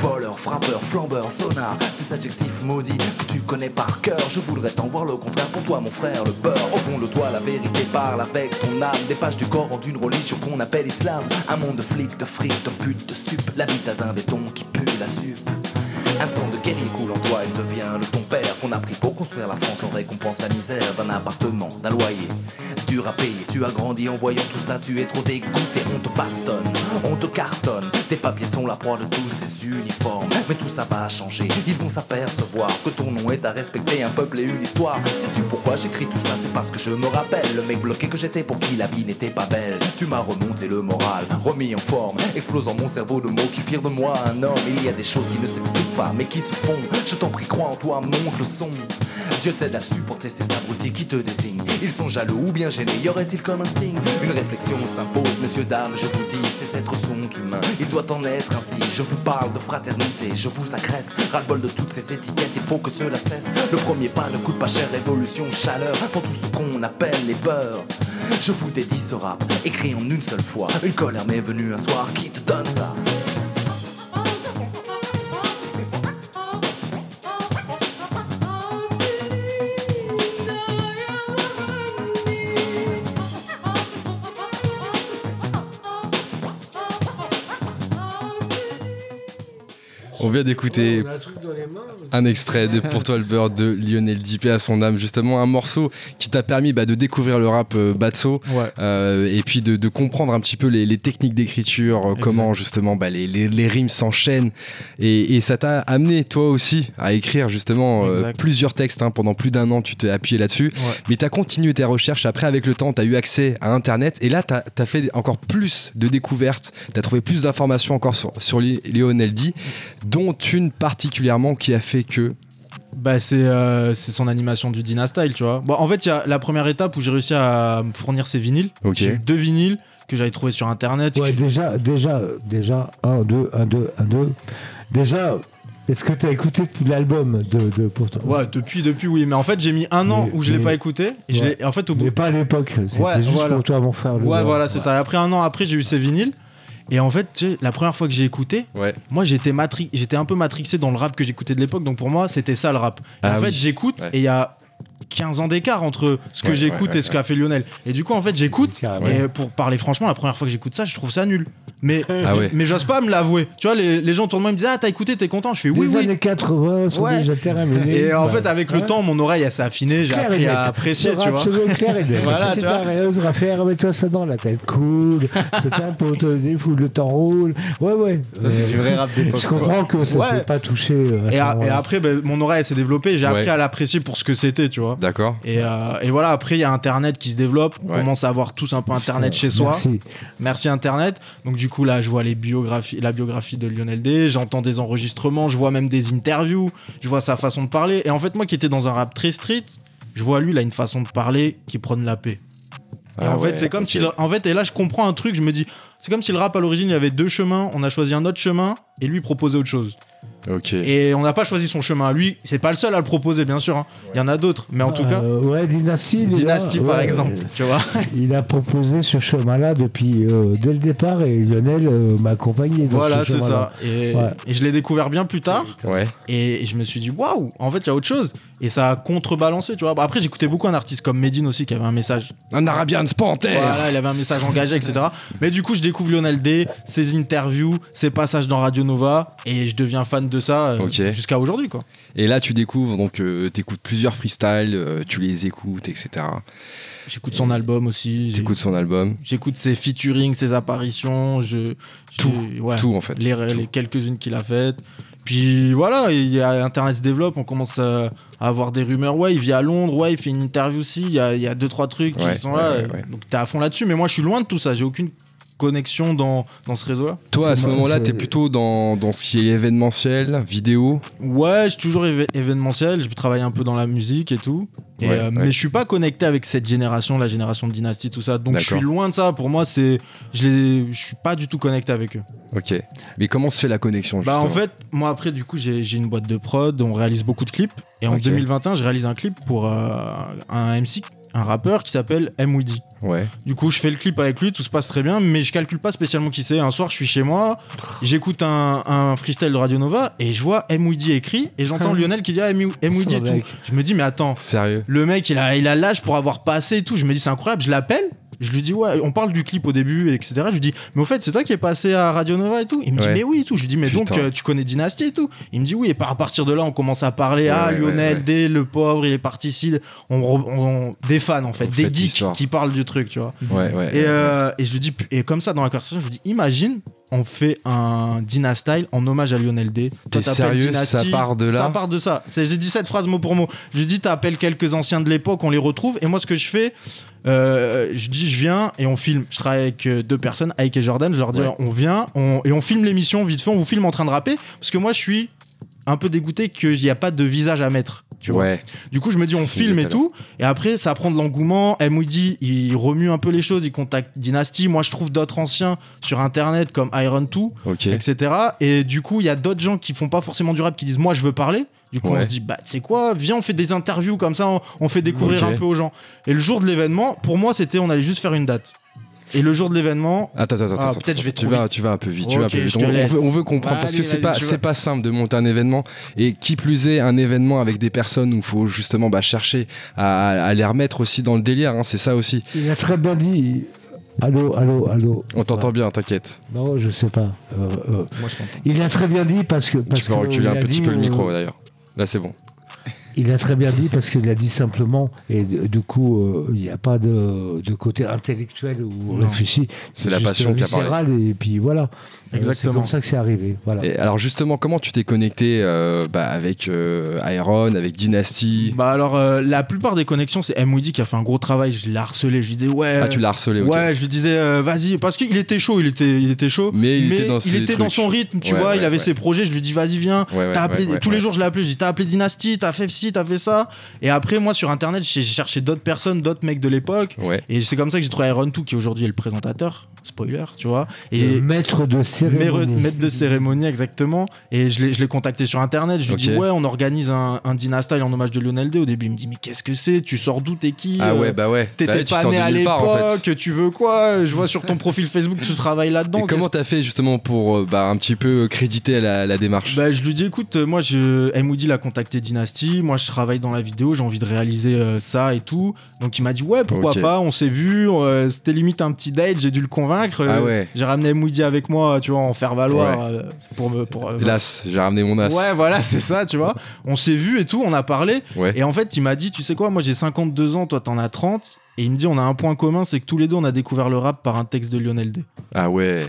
Voleur, frappeur, flambeur, sonar, ces adjectifs maudits que tu connais par cœur. Je voudrais t'en voir le contraire pour toi, mon frère, le beurre. Au fond de toi, la vérité parle avec ton âme. Des pages du Coran d'une religion qu'on appelle islam. Un monde de flics, de fric, de putes, de stupes. La vie d'un béton qui pue la supe. Un sang de guerrier coule en toi, il devient le ton père qu'on a pris pour construire la France en récompense pense la misère d'un appartement, d'un loyer. Dur à payer, tu as grandi en voyant tout ça, tu es trop dégoûté, on te bastonne, on te cartonne. Tes papiers sont la proie de tous ces uniformes, mais tout ça va changer. Ils vont s'apercevoir que ton nom est à respecter, un peuple et une histoire. Sais-tu pourquoi j'écris tout ça? C'est parce que je me rappelle le mec bloqué que j'étais pour qui la vie n'était pas belle. Tu m'as remonté le moral, remis en forme, explosant mon cerveau de mots qui firent de moi un homme. Il y a des choses qui ne s'expliquent pas, mais qui se font. Je t'en prie, crois en toi, monte le son. Dieu t'aide à supporter ces abrutis qui te désignent. Ils sont jaloux ou bien gênés, y aurait-il comme un signe? Une réflexion s'impose, messieurs, dames, je vous dis, ces sont humains. Il doit en être ainsi. Je vous parle de fraternité, je vous agresse. Ras-le-bol de toutes ces étiquettes, il faut que cela cesse. Le premier pas ne coûte pas cher, révolution, chaleur, pour tout ce qu'on appelle les peurs. Je vous dédie ce rap, écrit en une seule fois. Une colère m'est venue un soir qui te donne ça. On vient d'écouter. Un extrait de Pour toi le beurre de Lionel Dipé à son âme, justement un morceau qui t'a permis bah, de découvrir le rap euh, Batso Ouais. euh, et puis de, de comprendre un petit peu les, les techniques d'écriture, euh, comment justement bah, les, les- les rimes s'enchaînent. Et, et ça t'a amené toi aussi à écrire justement euh, plusieurs textes hein. pendant plus d'un an tu t'es appuyé là-dessus. Ouais. mais tu as continué tes recherches. Après avec le temps tu as eu accès à internet. Et là tu as, fait encore plus de découvertes. Tu as trouvé plus d'informations encore sur, sur Li- Lionel D dont une particulièrement qui a fait que Bah c'est euh, c'est son animation du Dynastyle, tu vois. Bon, en fait, il y a la première étape où j'ai réussi à me fournir ses vinyles. Ok. J'ai eu deux vinyles que j'avais trouvé sur internet. Ouais, déjà, déjà, déjà, 1, 2, 1, 2, 1, 2. Déjà, est-ce que tu as écouté l'album de, de pour toi? Ouais, depuis, depuis, oui. Mais en fait, j'ai mis un an Mais- où je l'ai pas écouté. Et je Ouais. l'ai- en fait, au bout. Mais pas à l'époque, c'était Ouais, juste voilà. pour toi, mon frère. le Ouais, voilà, c'est ça. Et après un an après, j'ai eu ces vinyles. Et en fait, tu sais, la première fois que j'ai écouté, Ouais. moi j'étais matri- j'étais un peu matrixé dans le rap que j'écoutais de l'époque. Donc pour moi, c'était ça le rap. Et Ah en fait, oui. j'écoute Ouais. et il y a 15 ans d'écart entre ce que Ouais, j'écoute ouais, ouais, et ce qu'a fait Lionel. Et du coup, en fait, j'écoute. Et pour parler franchement, la première fois que j'écoute ça, je trouve ça nul. Mais, Ah ouais. mais j'ose pas me l'avouer. Tu vois, les, les gens autour de moi ils me disent Ah, t'as écouté, t'es content Je fais Oui, Les oui. années 80 sont Ouais. déjà terminées. Et en Bah, fait, avec le ouais. temps, mon oreille, elle s'est affinée. J'ai appris à apprécier, tu vois. se veut clair et net. (laughs) Voilà, tu vois. à faire, mets-toi ça dans la tête. Cool. (laughs) C'est un pote, des fous, le temps roule. Ouais, ouais. Ça, c'est du vrai rap d'époque. Je comprends que ça Ouais. t'ait pas touché. euh, à Et, et après, ben, mon oreille elle s'est développée. J'ai appris Ouais. à l'apprécier pour ce que c'était, tu vois. d'accord Et, euh, et voilà, après, il y a Internet qui se développe. On Ouais. commence à avoir tous un peu Internet chez soi. Merci. Merci Internet. Donc, du coup, là, je vois les biographies, la biographie de Lionel D. J'entends des enregistrements. Je vois même des interviews. Je vois sa façon de parler. Et en fait, moi qui étais dans un rap très street, je vois lui, il a une façon de parler qui prône la paix. Et Ah en ouais, fait, c'est comme si. le- En fait, et là, je comprends un truc. Je me dis, c'est comme si le rap à l'origine, il y avait deux chemins. On a choisi un autre chemin et lui proposait autre chose. Et on n'a pas choisi son chemin. Lui, c'est pas le seul à le proposer, bien sûr. hein. Il y en a d'autres. Mais en tout cas, Euh, ouais, Dynasty. Dynasty par ouais, exemple, euh, tu vois. (laughs) Il a proposé ce chemin-là depuis euh, dès le départ et Lionel euh, m'a accompagné. dans Voilà, ce c'est chemin-là. ça. Et, Ouais. et je l'ai découvert bien plus tard. ouais Et je me suis dit, waouh, en fait, il y a autre chose. Et ça a contrebalancé, tu vois. Bah, Après, j'écoutais beaucoup un artiste comme Medine aussi qui avait un message. un Arabian Panther Voilà, il avait un message engagé, etc. Mais du coup, je découvre Lionel D, ses interviews, ses passages dans Radio Nova. Et je deviens fan de ça euh, jusqu'à aujourd'hui, quoi. et là tu découvres donc euh, t'écoutes plusieurs freestyles euh, tu les écoutes etc J'écoute son album aussi. t'écoutes son album J'écoute ses featuring, ses apparitions. Je, Tout, j'ai- ouais, tout en fait les quelques-unes qu'il a faites. Puis voilà, il y a Internet se développe, on commence à, à avoir des rumeurs. Ouais, il vit à Londres, ouais, il fait une interview aussi. Il y a, il y a deux, trois trucs Ouais, qui sont ouais, là. ouais. Donc t'es à fond là-dessus. Mais moi, je suis loin de tout ça. J'ai aucune connexion dans, dans ce réseau-là. toi à ce moment-là t'es plutôt dans, dans ce qui est événementiel vidéo Ouais, je suis toujours événementiel. Je travaille un peu dans la musique et tout. Et, Ouais, euh, ouais. Mais je suis pas connecté avec cette génération, la génération de Dynasty, tout ça. Donc je suis loin de ça. Pour moi, c'est, je suis pas du tout connecté avec eux. ok mais comment se fait la connexion Bah en fait, moi après du coup j'ai une boîte de prod, on réalise beaucoup de clips et en Ok. 2021 je réalise un clip pour euh, un MC, un rappeur qui s'appelle M. Woody. ouais Du coup je fais le clip avec lui, tout se passe très bien, mais je calcule pas spécialement qui c'est. Un soir je suis chez moi, j'écoute un, un freestyle de Radio Nova et je vois M. Woody écrit et j'entends (laughs) Lionel qui dit ah, M. Woody et tout. Je me dis mais attends, sérieux le mec il a il a l'âge pour avoir passé et tout. Je me dis c'est incroyable, je l'appelle. Je lui dis, ouais, on parle du clip au début, etc. Je lui dis, mais au fait, c'est toi qui es passé à Radio Nova et tout. Il me dit, Ouais. mais oui et tout. Je lui dis, mais donc, euh, tu connais Dynasty et tout. Il me dit, oui. Et par- à partir de là, on commence à parler, ah, Ouais, ouais, Lionel. D, le pauvre, il est parti ici. On, des fans, en fait, des geeks qui parlent du truc, tu vois. Ouais, ouais. Et, euh, et je lui dis, et comme ça, dans la conversation, je lui dis, imagine, on fait un Dynastyle en hommage à Lionel D. T'es sérieux? Ça part de là? Ça part de ça. J'ai dit cette phrase mot pour mot. Je lui dis, t'appelles quelques anciens de l'époque, on les retrouve. Et moi, ce que je fais, euh, je dis, je viens et on filme. Je travaille avec euh, deux personnes, Ike et Jordan. Je leur dis, Ouais. on vient on- et on filme l'émission vite fait. On vous filme en train de rapper. Parce que moi, je suis un peu dégoûté qu'il n'y a pas de visage à mettre. Tu vois. Ouais. Du coup, je me dis, on filme et tout. Et après, ça prend de l'engouement. Moody, il remue un peu les choses. Il contacte Dynasty. Moi, je trouve d'autres anciens sur Internet comme Iron 2, Ok. etc. Et du coup, il y a d'autres gens qui font pas forcément du rap qui disent, moi, je veux parler. Du coup, Ouais. on se dit, bah, c'est quoi Viens, on fait des interviews comme ça, on, on fait découvrir un peu aux gens. Et le jour de l'événement, pour moi, c'était, on allait juste faire une date. Et le jour de l'événement, Attends, attends, attends. Ah, attends, peut-être je vais tu vas, tu vas un peu vite. tu vas un peu vite. On, veut, on veut comprendre parce Allez, que c'est pas, c'est pas simple de monter un événement et qui plus est un événement avec des personnes où il faut justement bah, chercher à, à les remettre aussi dans le délire. hein, c'est ça aussi. Il a très bien dit. Allô, allô, allô. On t'entend bien, t'inquiète. Non, je sais pas. Euh, euh, moi, je t'entends. il a très bien dit parce que. Parce Tu peux que reculer un petit peu le euh, micro d'ailleurs. Là, c'est bon. Il a très bien dit parce qu'il a dit simplement, et du coup, euh, il n'y a pas de, de côté intellectuel ou réfléchi. C'est la passion qui a parlé. Et puis voilà. Exactement. C'est comme ça que c'est arrivé. Voilà. Et alors justement, comment tu t'es connecté euh, bah, avec euh, Iron, avec Dynasty? Bah alors, euh, la plupart des connexions, c'est M. Woody qui a fait un gros travail. Je l'ai harcelé. Je lui disais, ouais. Ah, tu l'as harcelé, ok. Ouais, je lui disais, euh, vas-y, parce qu'il était chaud, il était, il était chaud. Mais il était dans ses était dans son rythme, tu Ouais, vois, ouais, il avait ouais. ses projets. Je lui dis, vas-y, viens. Ouais, ouais, T'as appelé, ouais, ouais, tous les jours, je l'ai appelé. Je dis, t'as appelé Dynasty, t'as fait ci, t'as fait ça. Et après, moi, sur internet, j'ai cherché d'autres personnes, d'autres mecs de l'époque. Ouais. Et c'est comme ça que j'ai trouvé Iron 2, qui aujourd'hui est le présentateur. Spoiler, tu vois. Et Le maître de cérémonie. Maître- de cérémonie, exactement. Et je l'ai je l'ai contacté sur internet. Je lui Ok. dis, ouais, on organise un, un Dynastyle en hommage de Lionel D. Au début, il me dit, mais qu'est-ce que c'est? Tu sors d'où? T'es qui? Ah ouais, bah ouais. Bah T'étais tu pas de né à part, en fait. l'époque, tu veux quoi? Je vois sur ton profil Facebook que tu travailles là-dedans. Et comment t'as fait justement pour euh, bah, un petit peu créditer la, la démarche? Bah, je lui dis écoute, euh, moi je M. Woody l'a contacté Dynasty, moi je travaille dans la vidéo, j'ai envie de réaliser euh, ça et tout. Donc il m'a dit ouais pourquoi pas, on s'est vu, euh, c'était limite un petit date, j'ai dû le convaincre. Ah ouais. J'ai ramené M. Woody avec moi, tu vois, en faire valoir Ouais. euh, pour me pour. euh, L'as, j'ai ramené mon as. Ouais, voilà, c'est ça, tu vois. (laughs) On s'est vu et tout, on a parlé. Ouais. Et en fait, il m'a dit, tu sais quoi, moi j'ai 52 ans, toi t'en as 30. Et il me dit, on a un point commun, c'est que tous les deux, on a découvert le rap par un texte de Lionel D. Ah ouais.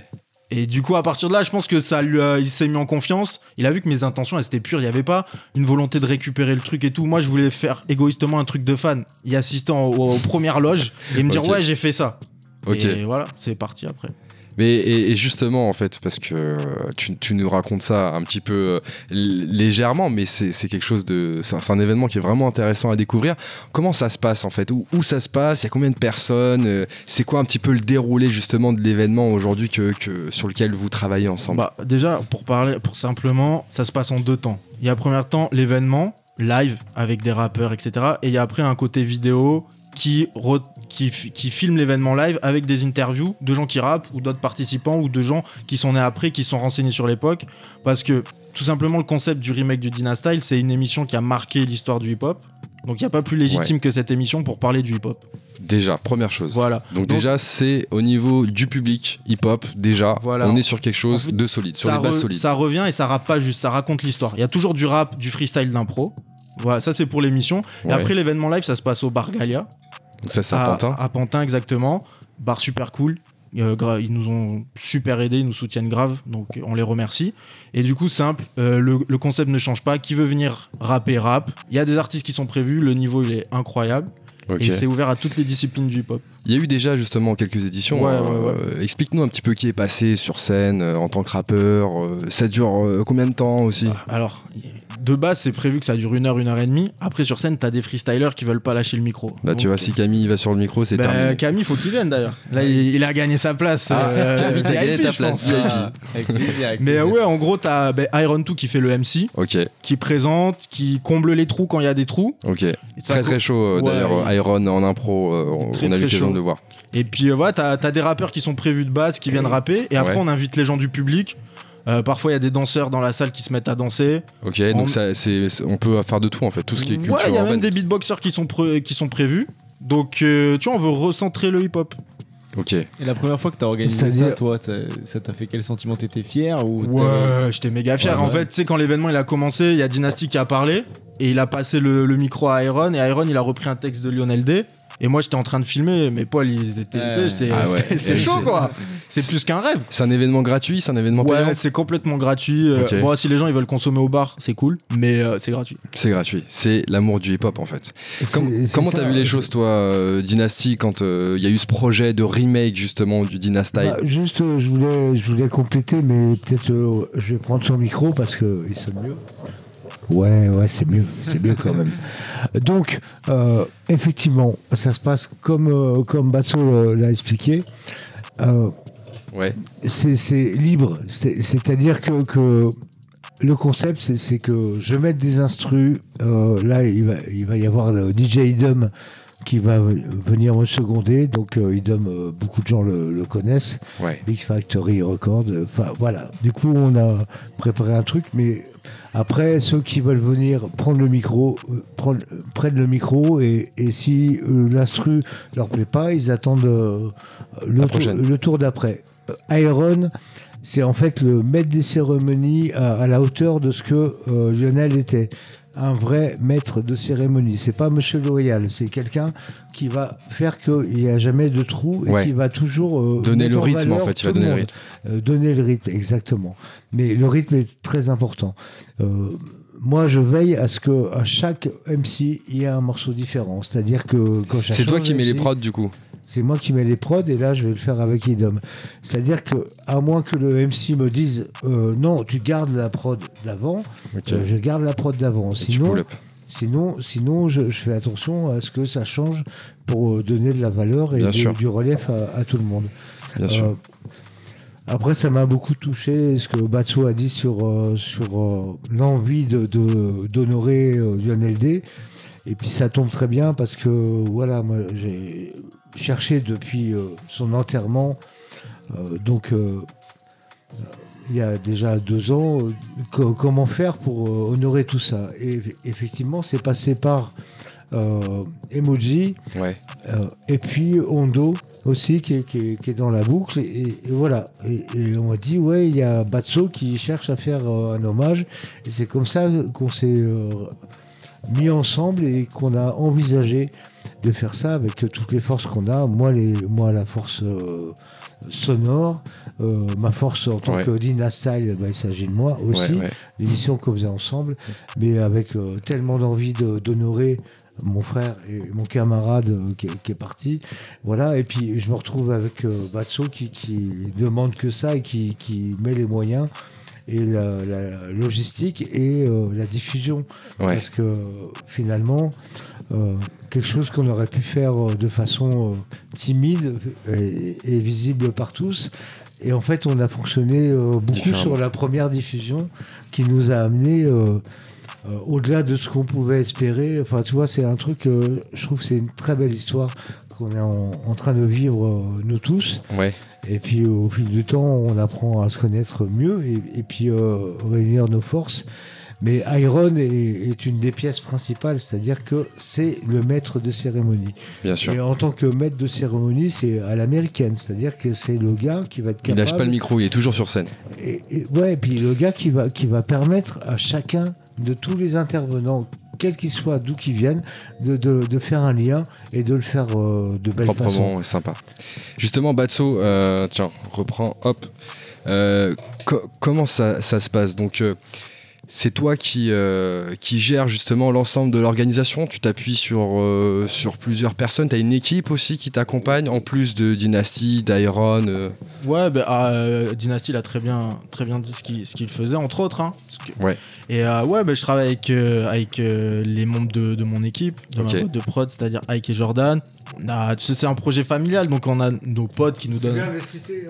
Et du coup, à partir de là, je pense que ça lui il s'est mis en confiance. Il a vu que mes intentions, elles étaient pures. Il n'y avait pas une volonté de récupérer le truc et tout. Moi, je voulais faire égoïstement un truc de fan. Y assister en- aux, aux premières loges et me (laughs) dire, ouais, j'ai fait ça. Ok. Et voilà, c'est parti après. Mais et, justement en fait parce que euh, tu, nous racontes ça un petit peu euh, légèrement mais c'est quelque chose de c'est un, événement qui est vraiment intéressant à découvrir comment ça se passe en fait? Où, ça se passe? Il y a combien de personnes? Euh, c'est quoi un petit peu le déroulé justement de l'événement aujourd'hui que, que sur lequel vous travaillez ensemble? Bah, déjà, pour parler, pour simplement, ça se passe en deux temps. Il y a premier temps l'événement live avec des rappeurs, etc. Et il y a après un côté vidéo qui, re- qui, qui filme l'événement live avec des interviews de gens qui rappent ou d'autres participants ou de gens qui sont nés après, qui sont renseignés sur l'époque. Parce que tout simplement, le concept du remake du Dynastyle, c'est une émission qui a marqué l'histoire du hip-hop. Donc il n'y a pas plus légitime que cette émission pour parler du hip-hop. déjà première chose Voilà. donc, Donc- déjà c'est au niveau du public hip hop déjà Voilà. on est sur quelque chose En fait, de solide sur les bases solides Ça revient et ça rappe pas juste, ça raconte l'histoire. Il y a toujours du rap, du freestyle d'impro. Voilà, ça c'est pour l'émission. Et Ouais. après l'événement live, ça se passe au bar Galia. Donc ça c'est à Pantin À Pantin, exactement. Bar super cool. Euh, ils nous ont super aidés, ils nous soutiennent grave, donc on les remercie. Et du coup, simple, euh, le, le concept ne change pas. Qui veut venir rapper, rap? Il y a des artistes qui sont prévus, le niveau il est incroyable. Ok. Et c'est ouvert à toutes les disciplines du hip-hop. Il y a eu déjà justement quelques éditions. Ouais, hein. ouais, ouais. Euh, Explique-nous un petit peu qui est passé sur scène euh, en tant que rappeur. euh, ça dure euh, combien de temps aussi? Alors, de base, c'est prévu que ça dure une heure, une heure et demie. Après, sur scène, t'as des freestylers qui veulent pas lâcher le micro. Là, tu Donc, vois, si Camille va sur le micro, c'est Bah, terminé. Camille, faut qu'il vienne d'ailleurs. Là, il, il a gagné sa place. Ah, euh, (laughs) Camille, t'as gagné ta place. Ah. Avec plaisir, avec Mais euh, ouais, en gros, t'as bah, Iron 2 qui fait le MC, Ok, qui présente, qui comble les trous quand il y a des trous. ok. Très très chaud euh, Ouais, d'ailleurs. Iron en impro, euh, on, Très, on a l'occasion de le voir. Et puis euh, voilà, t'as as des rappeurs qui sont prévus de base, qui viennent rapper. Et après, Ouais. on invite les gens du public. Euh, parfois, il y a des danseurs dans la salle qui se mettent à danser. Ok, En- donc ça, on peut faire de tout en fait, tout ce qui est culture. Ouais, il y a même des beatboxers qui sont, pré- qui sont prévus. Donc, euh, tu vois, on veut recentrer le hip-hop. Ok. Et la première fois que t'as organisé ça, toi, ça ça t'a fait quel sentiment? T'étais fier ou Ouais, j'étais méga fier. Ouais, en ouais. fait, tu sais, quand l'événement il a commencé, il y a Dynasty qui a parlé et il a passé le, le micro à Iron et Iron il a repris un texte de Lionel D. Et moi j'étais en train de filmer, mes poils ils étaient. J'étais- Ah ouais. C'était chaud quoi. C'est plus qu'un rêve. C'est un événement gratuit, c'est un événement payant Ouais, c'est complètement gratuit. Euh, Ok. Bon, si les gens ils veulent consommer au bar, c'est cool, mais euh, c'est gratuit. C'est gratuit. C'est l'amour du hip-hop en fait. Com- comment t'as vu les choses toi, euh, Dynasty, quand euh, il y a eu ce projet de remake justement du Dynasty? Bah, juste, euh, je voulais, je voulais compléter, mais peut-être euh, je vais prendre son micro parce qu'il sonne mieux. Ouais, ouais, c'est mieux, c'est mieux quand même. Donc, euh, effectivement, ça se passe comme, euh, comme Batso euh, l'a expliqué. Euh, Ouais. c'est c'est libre, C'est- c'est-à-dire que, que le concept, c'est- que je mette des instrus. là, il va, il va y avoir DJ Idom qui va venir me seconder. Donc, euh, Idom, euh, beaucoup de gens le, le connaissent. Ouais. Big Factory Record. euh, Enfin, voilà. Du coup, on a préparé un truc, mais après, ceux qui veulent venir prendre le micro, euh, prendre- euh, prennent le micro, et, et si euh, l'instru leur plaît pas, ils attendent euh, le, tour, prochaine. le tour d'après. Iron, c'est en fait le maître des cérémonies à, à la hauteur de ce que Lionel était. Un vrai maître de cérémonie. C'est pas Monsieur L'Oréal, c'est quelqu'un qui va faire qu'il n'y a jamais de trou et Ouais. qui va toujours euh, Donner le rythme, en fait, il va donner le monde. Euh, donner le rythme, exactement. Mais le rythme est très important. Euh, moi, je veille à ce que à chaque MC, il y ait un morceau différent. C'est-à-dire que quand C'est toi qui mets les prods du coup. C'est moi qui mets les prods et là, je vais le faire avec Idom. C'est-à-dire que à moins que le MC me dise euh, non, tu gardes la prod d'avant, euh, je garde la prod d'avant. Sinon, sinon, sinon je, je fais attention à ce que ça change pour euh, donner de la valeur et du, relief à, à tout le monde. Bien sûr. Après, ça m'a beaucoup touché ce que Batso a dit sur, sur l'envie de, de- d'honorer euh, Lionel D. Et puis ça tombe très bien parce que voilà, moi j'ai cherché depuis euh, son enterrement, euh, donc euh, il y a déjà deux ans, co- comment faire pour honorer tout ça? Et effectivement, c'est passé par Emoji, Ouais. et puis Hondo aussi qui est, qui est- qui est dans la boucle. Et, et voilà. Et, et on m'a dit, ouais, il y a Batso qui cherche à faire un hommage. Et c'est comme ça qu'on s'est mis ensemble et qu'on a envisagé de faire ça avec toutes les forces qu'on a. Moi, les, moi la force euh, sonore. euh, ma force en tant Ouais. que Dina Style, bah, il s'agit de moi aussi, Ouais, ouais. l'émission qu'on faisait ensemble, mais avec euh, tellement d'envie de- d'honorer mon frère et mon camarade qui, est- qui est parti. Voilà, et puis je me retrouve avec Batso qui, qui demande que ça et qui, qui met les moyens et la, la logistique et euh, la diffusion. Ouais. Parce que finalement, euh, quelque chose qu'on aurait pu faire euh, de façon timide et, et visible par tous. Et en fait, on a fonctionné beaucoup sur la première diffusion qui nous a amené au-delà de ce qu'on pouvait espérer. Enfin, tu vois, c'est un truc, euh, je trouve que c'est une très belle histoire qu'on est en, en train de vivre, euh, nous tous. Ouais. Et puis, euh, au fil du temps, on apprend à se connaître mieux et, et puis euh, réunir nos forces. Mais Iron est, est une des pièces principales, c'est-à-dire que c'est le maître de cérémonie. Bien sûr. Et en tant que maître de cérémonie, c'est à l'américaine, c'est-à-dire que c'est le gars qui va être Il capable. lâche pas le micro, il est toujours sur scène. Et, et- ouais, et puis le gars qui va, qui va permettre à chacun de tous les intervenants, quels qu'ils soient, d'où qu'ils viennent, de, de- de faire un lien et de le faire euh, de belle proprement façon. et sympa. Justement, Batso, euh, tiens, reprends, hop. Euh, co- comment ça, ça se passe? Donc, c'est toi qui, euh, qui gère justement l'ensemble de l'organisation. Tu t'appuies sur, euh, sur plusieurs personnes. Tu as une équipe aussi qui t'accompagne, en plus de Dynasty, d'Iron. euh. Ouais, bah, euh, Dynasty, il a très bien, très bien dit ce qu'il ce qu'il faisait, entre autres. hein. Que- Ouais. Et euh, ouais, bah, je travaille avec, euh, avec euh, les membres de, de mon équipe, de Ok. ma de prod, c'est-à-dire Ike et Jordan. On a- tu sais, c'est un projet familial, donc on a nos potes qui nous donnent. hein.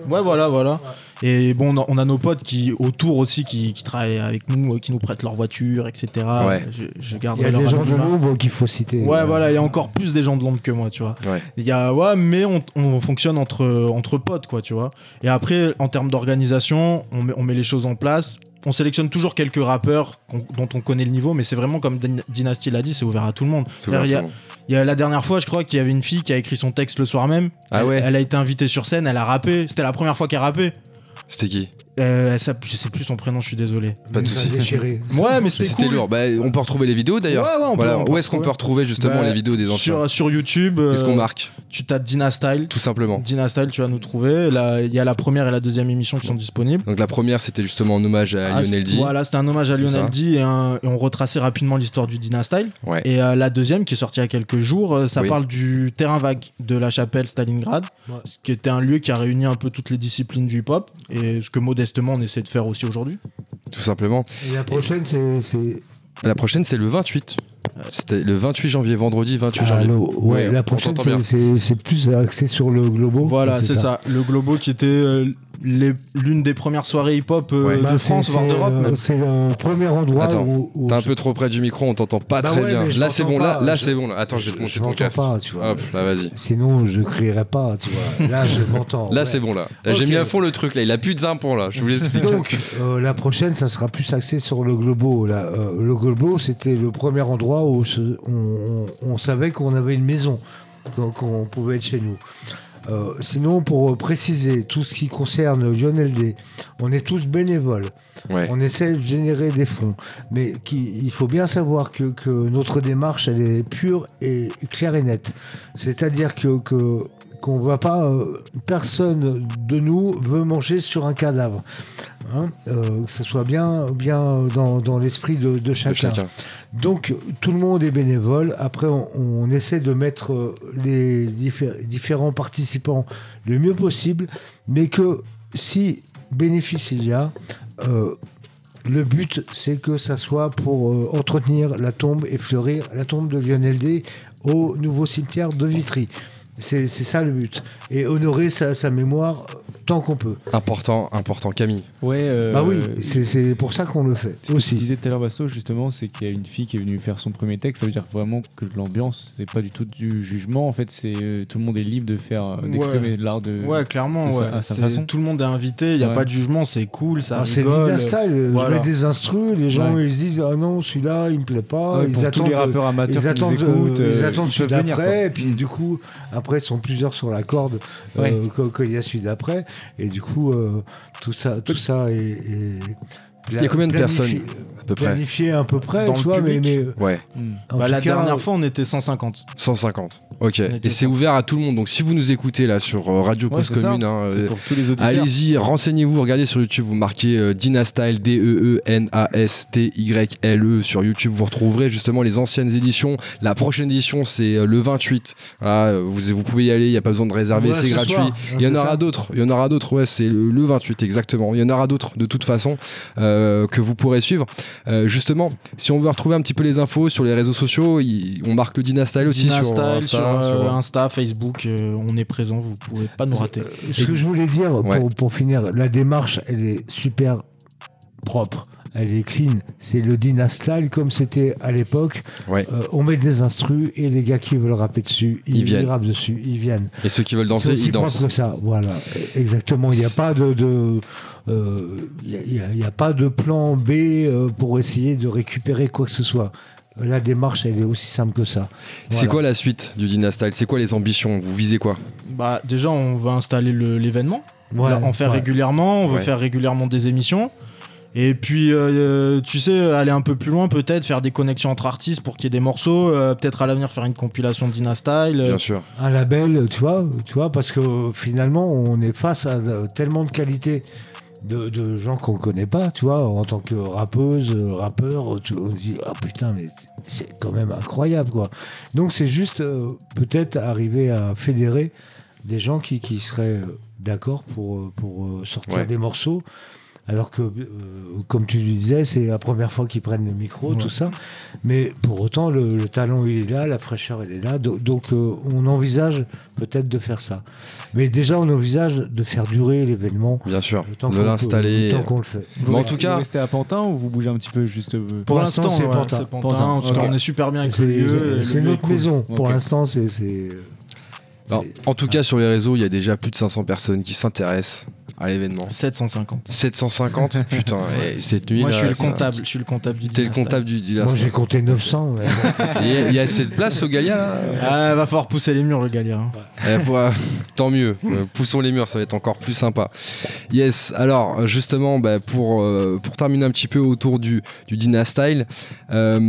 Ouais, voilà, voilà. Et bon, on a, on a nos potes qui autour aussi qui, qui travaillent avec nous, qui qui nous prêtent leur voiture, etc. Ouais. Je, je Il y a des gens de l'ombre qu'il faut citer. Ouais, Euh, voilà, il y a encore plus des gens de l'ombre que moi, tu vois. Ouais. Il y a, ouais, mais on, on fonctionne entre, entre potes, quoi, tu vois. Et après, en termes d'organisation, on met, on met les choses en place. On sélectionne toujours quelques rappeurs dont on connaît le niveau, mais c'est vraiment comme Dyn- Dynasty l'a dit, c'est ouvert à tout le monde. C'est ouvert à Il y a- tout le monde. il y a la dernière fois, je crois qu'il y avait une fille qui a écrit son texte le soir même. Ah Elle- ouais Elle a été invitée sur scène, elle a rappé. C'était la première fois qu'elle rappait. C'était qui? Euh, s'app- je sais plus son prénom, je suis désolé. Pas de ça déchiré. Ouais, mais c'était cool. lourd. Bah, on peut retrouver les vidéos d'ailleurs. Ouais, ouais, on peut- Voilà. on peut Où est-ce qu'on peut retrouver justement Bah, les vidéos des anciens Sur, sur YouTube. Qu'est-ce qu'on euh, marque Tu tapes Dina Style. Tout simplement. Dina Style, tu vas nous trouver. Là, il y a la première et la deuxième émission qui sont disponibles. Donc la première, c'était justement en hommage à Ah, Lionel D. Voilà, c'était un hommage à ça. Lionel D et, un- et on retraçait rapidement l'histoire du Dina Style. Ouais. Et euh, la deuxième, qui est sortie il y a quelques jours, euh, ça Oui. parle du terrain vague de la chapelle Stalingrad, Ouais. ce qui était un lieu qui a réuni un peu toutes les disciplines du hip-hop et ce que on essaie de faire aussi aujourd'hui. Tout simplement. Et la prochaine, c'est. c'est- La prochaine, c'est le 28. C'était le 28 janvier, vendredi 28 Ah, janvier. le- ouais, Ouais, la prochaine, c'est- bien. c'est c'est plus axé sur le globo. Voilà, c'est ça. Le Globo qui était euh, les- l'une des premières soirées hip-hop euh, Ouais. de Bah, France, voire d'Europe euh. C'est le premier endroit Attends, où. où T'es un peu trop près du micro, on t'entend pas Bah très ouais, bien. Là, c'est bon, là, là je- c'est bon. là. Attends, je vais te je monter ton casque. pas, tu vois. Hop, là, vas-y. Sinon, je crierais pas, tu vois. Là, je m'entends. Là, c'est bon, là. Là, J'ai mis à fond le truc, là. Il a plus de 20 points, là. Je vous l'explique. Donc, euh, la prochaine, ça sera plus axé sur le globo. Le globo, c'était le premier endroit où on, on- on savait qu'on avait une maison, qu'on pouvait être chez nous. Euh, sinon, pour préciser tout ce qui concerne Lionel D, on est tous bénévoles. Ouais. On essaie de générer des fonds. Mais qui- il faut bien savoir que, que notre démarche, elle est pure et claire et nette. C'est-à-dire que, que- qu'on va pas, euh, personne de nous veut manger sur un cadavre. Hein, euh, que ce soit bien, bien dans, dans l'esprit de, de chacun. chacun. Donc tout le monde est bénévole. Après, on, essaie de mettre euh, les diffé- différents participants le mieux possible, mais que si bénéfice il y a, euh, le but c'est que ça soit pour euh, entretenir la tombe et fleurir la tombe de Lionel D au nouveau cimetière de Vitry. C'est ça le but. Et honorer sa, mémoire tant qu'on peut. Important, important, Camille. Ouais. euh, bah oui, c'est c'est pour ça qu'on le fait Ce que tu aussi. disais tout à l'heure, Basto, justement, c'est qu'il y a une fille qui est venue faire son premier texte. Ça veut dire vraiment que l'ambiance, c'est pas du tout du jugement. En fait, c'est euh, tout le monde est libre de faire, euh, d'exprimer Ouais. l'art de. Ouais, clairement, de sa- à sa C'est- façon. Tout le monde est invité, il n'y a Ouais. pas de jugement, c'est cool, ça Ah, c'est Style, Voilà. je mets des instrus, les gens Ouais. ils se disent ah non celui-là il me plaît pas, Ouais, ils pour tous attendent les rappeurs amateurs ils attendent, écoutent, euh, ils attendent celui d'après et puis du coup après ils sont plusieurs sur la corde quand il y a celui d'après et du coup euh, tout ça tout ça est, est Il y a combien de personnes, peu près planifié à peu près Dans tu le vois mais, public mais Ouais. en Bah, la cas, dernière fois, on était 150. 150. Ok. Et c'est ouvert à tout le monde. Donc si vous nous écoutez là sur euh, Radio Ouais, Cause ça. Commune, hein, euh, pour tous les auditeurs. allez-y, renseignez-vous, regardez sur YouTube, vous marquez euh, Dynastyle, D-E-E-N-A-S-T-Y-L-E sur YouTube, vous retrouverez justement les anciennes éditions. La prochaine édition, c'est euh, le 28. Voilà, euh, vous, vous pouvez y aller, il n'y a pas besoin de réserver, Ouais, c'est ce gratuit. soir. Il y en aura d'autres, il y en aura d'autres, ouais, c'est le, le 28 exactement. Il y en aura d'autres de toute façon euh, que vous pourrez suivre. Euh, justement, si on veut retrouver un petit peu les infos sur les réseaux sociaux, on marque le Dynastyle aussi Dina sur Style, Insta. sur, euh, sur- Insta, Facebook, euh, on est présent, vous pouvez pas nous rater. ce que je voulais dire Ouais. pour, pour finir la démarche elle est super propre elle est clean c'est le Dynastyle comme c'était à l'époque Ouais. Euh, on met des instrus et les gars qui veulent rapper dessus, ils, Ils viennent. rappent dessus, ils viennent. Et ceux qui veulent danser, C'est aussi ils dansent. propre que ça, voilà, exactement. Il n'y a pas de, de, euh, il y a- pas de plan B euh, pour essayer de récupérer quoi que ce soit. La démarche, elle est aussi simple que ça. C'est quoi la suite du Dynastyle C'est quoi les ambitions? Vous visez quoi? Bah, déjà, on va installer le- l'événement, Ouais, en faire ouais. régulièrement, on veut Ouais. faire régulièrement des émissions. Et puis, euh, tu sais, aller un peu plus loin, peut-être faire des connexions entre artistes pour qu'il y ait des morceaux. euh, peut-être à l'avenir faire une compilation Dina Style. euh, Bien sûr. Un label, tu vois, tu vois, parce que euh, finalement, on est face à euh, tellement de qualités. De, de gens qu'on connaît pas, tu vois, en tant que rappeuse, euh, rappeur, tu- on se dit ah putain mais c'est quand même incroyable quoi. Donc c'est juste euh, peut-être arriver à fédérer des gens qui, qui seraient euh, d'accord pour, euh, pour euh, sortir Ouais. des morceaux Alors que, euh, comme tu le disais, c'est la première fois qu'ils prennent le micro, tout ça. Mais pour autant, le, le talent, il est là, la fraîcheur, elle est là. Do- Donc, euh, on envisage peut-être de faire ça. Mais déjà, on envisage de faire durer l'événement. Bien sûr, de l'installer. le temps qu'on le fait. Mais en tout cas, Vous restez à Pantin ou vous bougez un petit peu juste euh, Pour l'instant, c'est ouais, Pantin. qu'on est super bien avec le C'est lieu, notre cool. maison. Pour l'instant, c'est. c'est- Alors, en tout cas, sur les réseaux, il y a déjà plus de 500 personnes qui s'intéressent à l'événement. 750. 750 (laughs) Putain, et cette nuit. Moi, je suis le comptable. Je suis le comptable du T'es le Dynasty. comptable du du Moi, j'ai compté 900. ouais. (laughs) Il y a- il y a assez de place au Galia là Ah, va falloir pousser les murs, le Galia. hein. Eh, pour- euh, tant mieux, Euh, poussons les murs, ça va être encore plus sympa. Yes, alors justement, bah, pour, euh, pour terminer un petit peu autour du, du Dynastyle, euh,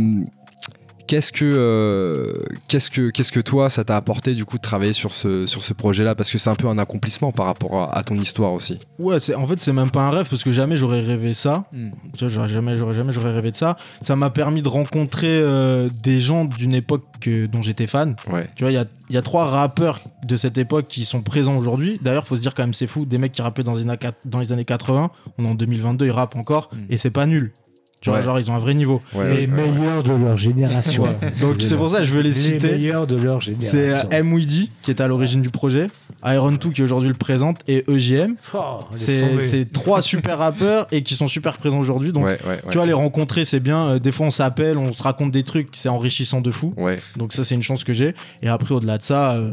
qu'est-ce que, euh, qu'est-ce que, qu'est-ce que toi, ça t'a apporté du coup de travailler sur ce, sur ce projet-là? Parce que c'est un peu un accomplissement par rapport à, à ton histoire aussi. Ouais, c'est- en fait, c'est même pas un rêve parce que jamais j'aurais rêvé ça. Hmm. Tu vois, j'aurais jamais, j'aurais jamais, j'aurais rêvé de ça. Ça m'a permis de rencontrer euh, des gens d'une époque euh, dont j'étais fan. Ouais. Tu vois, il y a, il y a trois rappeurs de cette époque qui sont présents aujourd'hui. D'ailleurs, faut se dire quand même, c'est fou. Des mecs qui rappaient dans les, années quat- dans les années 80, on est en 2022, ils rappent encore et c'est pas nul. Tu vois, Ouais. genre, ils ont un vrai niveau. les meilleurs de leur génération. Ouais. (laughs) Donc c'est pour ça que je veux les, Les citer. meilleurs de leur C'est génération. euh, M. Weedy qui est à l'origine du projet, Iron 2 qui aujourd'hui le présente et EJM. Oh, c'est c'est (laughs) trois super rappeurs et qui sont super présents aujourd'hui. Donc Ouais, ouais, ouais. tu vois, les rencontrer c'est bien. Euh, des fois on s'appelle, on se raconte des trucs, c'est enrichissant de fou. Ouais. Donc ça c'est une chance que j'ai. Et après au-delà de ça, euh,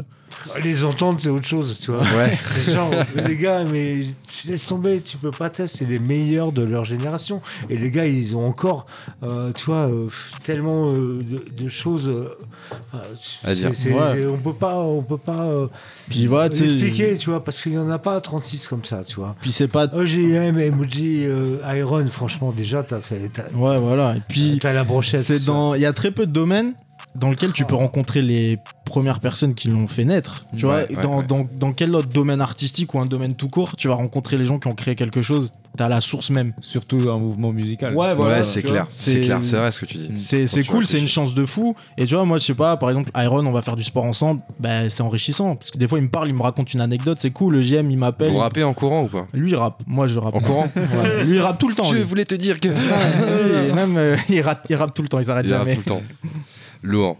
Les entendre, c'est autre chose, tu vois. Ouais. (laughs) C'est genre, les gars, mais tu laisses tomber, tu peux pas tester, c'est les meilleurs de leur génération. Et les gars, ils ont encore, euh, tu vois, euh, tellement euh, de, de choses À dire. Ouais. on peut pas, on peut pas puis voilà, expliquer, tu vois, parce qu'il y en a pas 36 comme ça, tu vois. Puis c'est pas. OGM, Emoji, euh, Iron, franchement, déjà, t'as fait. Ouais, voilà. Et puis T'as la brochette. c'est dans, il y a très peu de domaines dans lesquels tu peux rencontrer les premières personnes qui l'ont fait naître. Tu Ouais, vois, ouais, dans, ouais. Dans, dans quel autre domaine artistique ou un domaine tout court, tu vas rencontrer les gens qui ont créé quelque chose. T'as la source même. Surtout un mouvement musical. Ouais, voilà, ouais, c'est clair, c'est clair, c'est vrai ce que tu dis. C'est cool, c'est une chance de fou. Et tu vois, moi, je sais pas, par exemple, Iron, on va faire du sport ensemble, bah, c'est enrichissant. Parce que des fois, il me parle, il me raconte une anecdote, c'est cool. Le GM, il m'appelle. Vous rappez en courant ou pas Lui, il rappe. Moi, je rappe. En courant (laughs) Ouais. Lui, il rappe tout le temps. Je lui. voulais te dire que. (laughs) Lui, même, euh, il, rappe, il rappe tout le temps, il s'arrête jamais. tout le temps. (laughs) Lourd.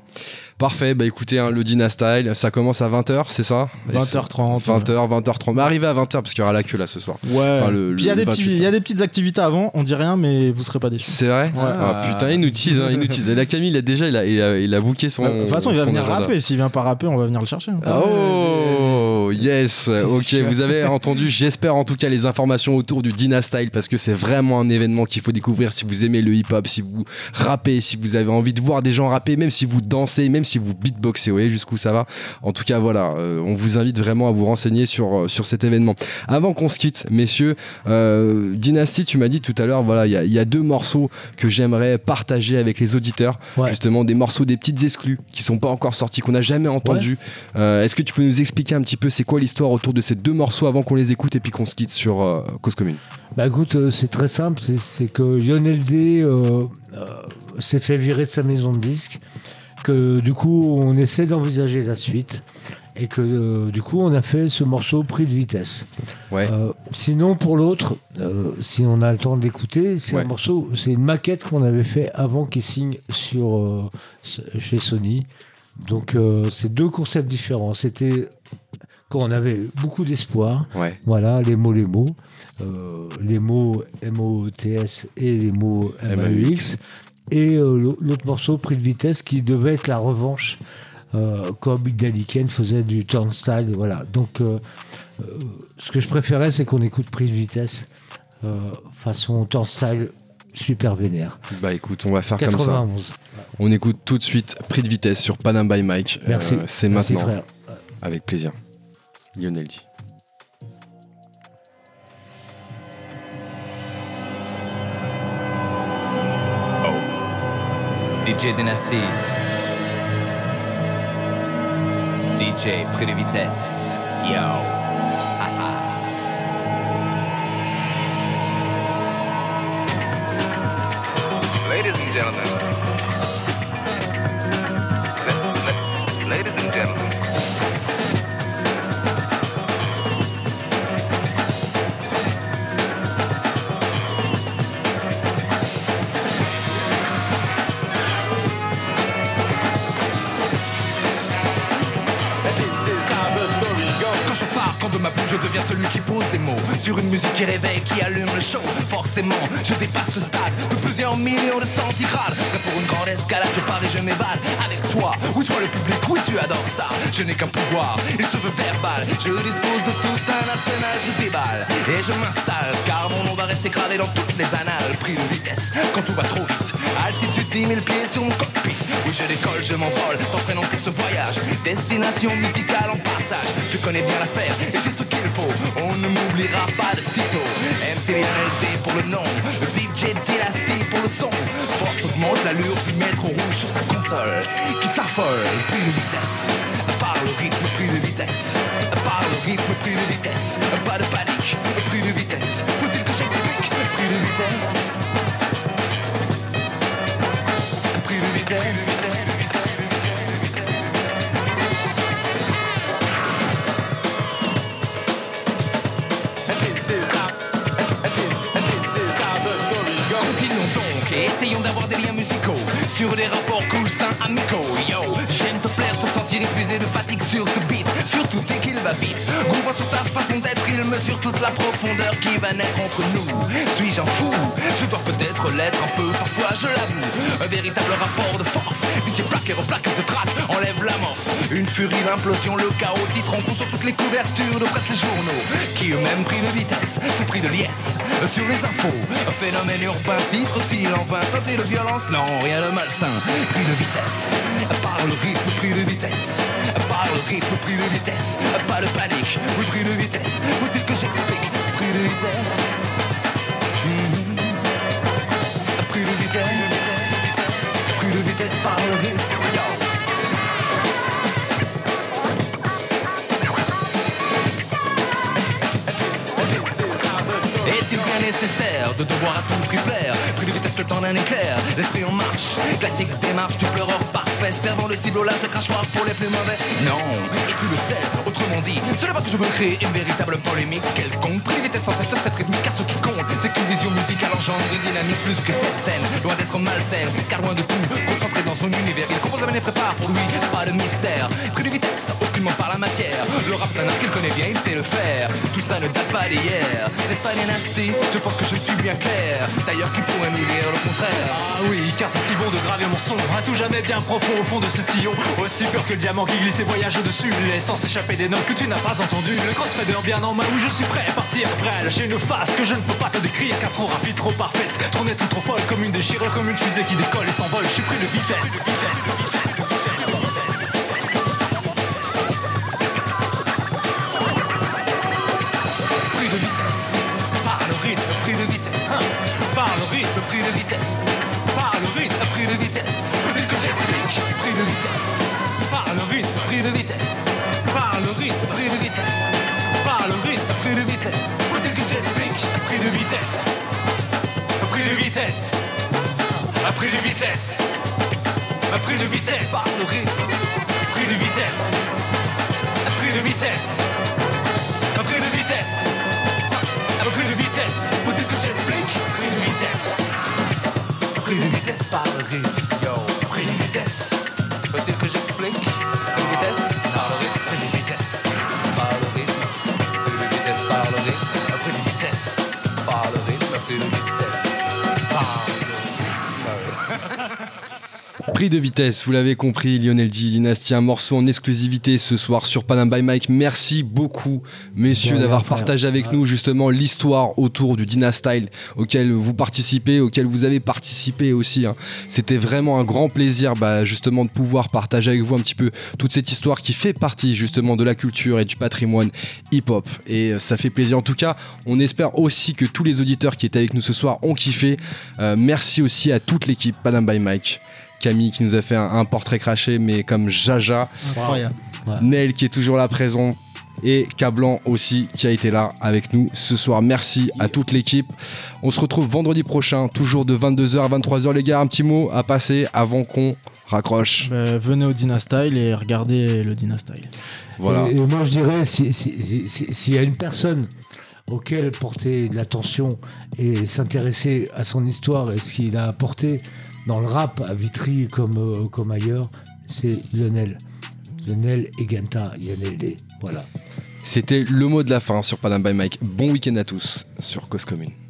Parfait, bah écoutez, hein, le Dynastyle, ça commence à 20h, c'est ça? 20h30. 20h, 20h30. Mais arrivez à 20h parce qu'il y aura la queue là ce soir. Ouais. Enfin, le- Puis il y, a des petits- 28. il y a des petites activités avant, on dit rien, mais vous serez pas déçus. C'est vrai? Ouais. Ah, Putain, il nous tease, hein, il nous tease. Et là, Camille, il a déjà, il a, il a, il a booké son. De toute façon, il va venir agenda. rapper. S'il vient pas rapper, on va venir le chercher. hein. Oh yes, ok. Vous avez (laughs) entendu, j'espère en tout cas les informations autour du Dynastyle parce que c'est vraiment un événement qu'il faut découvrir si vous aimez le hip-hop, si vous rappez, si vous avez envie de voir des gens rapper, même si vous dansez, même si vous beatboxez. Vous voyez jusqu'où ça va. En tout cas, voilà, euh, on vous invite vraiment à vous renseigner sur euh, sur cet événement. Avant qu'on se quitte, messieurs, euh, Dynasty, tu m'as dit tout à l'heure, voilà, il y a- il y, a deux morceaux que j'aimerais partager avec les auditeurs, Ouais. justement des morceaux, des petites exclus qui sont pas encore sortis, qu'on n'a jamais entendus. Euh, Est-ce que tu peux nous expliquer un petit peu c'est quoi l'histoire autour de ces deux morceaux avant qu'on les écoute et puis qu'on se quitte sur Cause Commune? Bah écoute, c'est très simple, c'est- que Lionel D s'est fait virer de sa maison de disques, que du coup on essaie d'envisager la suite, et que euh, du coup on a fait ce morceau pris de vitesse. Ouais. Euh, sinon pour l'autre, euh, si on a le temps de l'écouter, c'est Ouais. un morceau, c'est une maquette qu'on avait fait avant qu'il signe sur, chez Sony. Donc c'est deux concepts différents. C'était quand on avait beaucoup d'espoir. Ouais. Voilà, les mots, les mots. Les mots M-O-T-S et les mots M-A-U-X. Et euh, l'au- l'autre morceau, Prix de vitesse, qui devait être la revanche, euh, comme Kane faisait du turnstile. Voilà. Donc, euh, euh, ce que je préférais, c'est qu'on écoute Prix de vitesse euh, façon turnstile super vénère. Bah écoute, on va faire comme ça. 91. On écoute tout de suite Prix de vitesse sur Panam by Mike. Merci. Euh, c'est maintenant. frère. Avec plaisir. Lionel dit. DJ Dynasty. DJ de vitesse. Yo. Ladies and gentlemen. Une musique qui réveille, qui allume le show. Forcément, je dépasse ce stade De plusieurs millions de centigrades Prêt pour une grande escalade, je pars et je m'évade. Avec toi, oui toi le public, oui tu adores ça. Je n'ai qu'un pouvoir, il se veut verbal. Je dispose de tout un arsenal, je déballe. Et je m'installe, car mon nom va rester gravé dans toutes les annales. Pris de vitesse, quand tout va trop vite. Altitude 10 000 pieds sur mon cockpit. Oui je décolle, je m'envole, t'entraînant pour ce voyage. Destination musicale en partage. Je connais bien l'affaire et j'ai On ne m'oubliera pas de sitôt. MC LD pour le nom. DJ Dynasty pour le son. Force augmente l'allure du métro rouge sur sa console Qui s'affole, plus de vitesse. Par le rythme, plus de vitesse. Par le rythme, plus de vitesse. Pas de panique, plus de vitesse. Plus de vitesse. Plus de vitesse Sur des rapports cool, sains, amicaux Yo, j'aime te plaire, te sentir épuisé de fatigue sur ce beat. Surtout dès qu'il va vite il mesure toute la profondeur qui va naître entre nous. Suis-je un fou? Je dois peut-être l'être un peu, parfois je l'avoue. Un véritable rapport de force DJ plaque et replaque de traque, enlève l'amorce Une furie d'implosion, le chaos titre en sur toutes les couvertures de presse les journaux Qui eux-mêmes pris de vitesse, se pris de liesse Sur les infos, un phénomène urbain titre-t-il en vain de violence, non, rien de malsain. Pris de vitesse, par le rythme, pris de vitesse rythme, pris de vitesse. Pas de panique, oui, pris de vitesse. Faut-il que j'explique, pris de vitesse. Pris de vitesse. Pris de vitesse par le rythme, Est-il bien nécessaire de devoir à tout prix plaire De temps d'un éclair. L'esprit en marche, classique démarche du pleureur parfait. Servant le cible au de crachoir pour les plus mauvais. Non, et tu le sais, autrement dit Ce n'est pas que je veux créer une véritable polémique Quelconque, de vitesse sans cesse cette rythmique Car ce qui compte, c'est qu'une vision musicale engendre une dynamique plus que certaine. Loin d'être malsaine, car loin de tout dans son univers, il compose et prépare pour lui. Pas de mystère, pris de vitesse, aucunement par la matière. Le rap d'un qu'il connaît bien, il sait le faire. Tout ça ne date pas d'hier. N'est-ce pas Je pense que je suis bien clair. D'ailleurs qui pourrait nous dire le contraire? Ah oui, car c'est si bon de graver mon son. À tout jamais bien profond au fond de ce sillon. Aussi pur que le diamant qui glisse et voyage au-dessus. Laissant s'échapper des notes que tu n'as pas entendues Le crossfader bien en main où je suis prêt à partir. Prêt à une face que je ne peux pas te décrire. Car trop rapide, trop parfaite, trop nette ou trop folle Comme une déchirure, comme une fusée qui décolle et s'envole. Je suis pris de vitesse vitesse, par le rythme, pris de vitesse, par le rythme, pris de vitesse, par le rythme, Prix de vitesse, vous l'avez compris, Lionel D Dynasty, un morceau en exclusivité ce soir sur Panam by Mike. Merci beaucoup, messieurs, d'avoir partagé avec nous justement l'histoire autour du Dynastyle auquel vous participez, auquel vous avez participé aussi. hein. C'était vraiment un grand plaisir, bah, justement, de pouvoir partager avec vous un petit peu toute cette histoire qui fait partie justement de la culture et du patrimoine hip-hop. Et euh, ça fait plaisir. En tout cas, on espère aussi que tous les auditeurs qui étaient avec nous ce soir ont kiffé. Euh, merci aussi à toute l'équipe Panam by Mike. Camille qui nous a fait un, un portrait craché, mais comme Jaja. Incroyable. Nel qui est toujours là présent. Et Cablan aussi qui a été là avec nous ce soir. Merci à toute l'équipe. On se retrouve vendredi prochain, toujours de 22h à 23h. Les gars, un petit mot à passer avant qu'on raccroche. Bah, venez au Dynastyle et regardez le Dynastyle. Voilà. Et, et moi, je dirais, si- si- si- s'il y a une personne auquel porter de l'attention et s'intéresser à son histoire et ce qu'il a apporté dans le rap à Vitry comme, euh, ailleurs, c'est Lionel. Lionel et Ganta, Lionel. Voilà. C'était le mot de la fin sur Panam by Mike. Bon week-end à tous sur Cause Commune.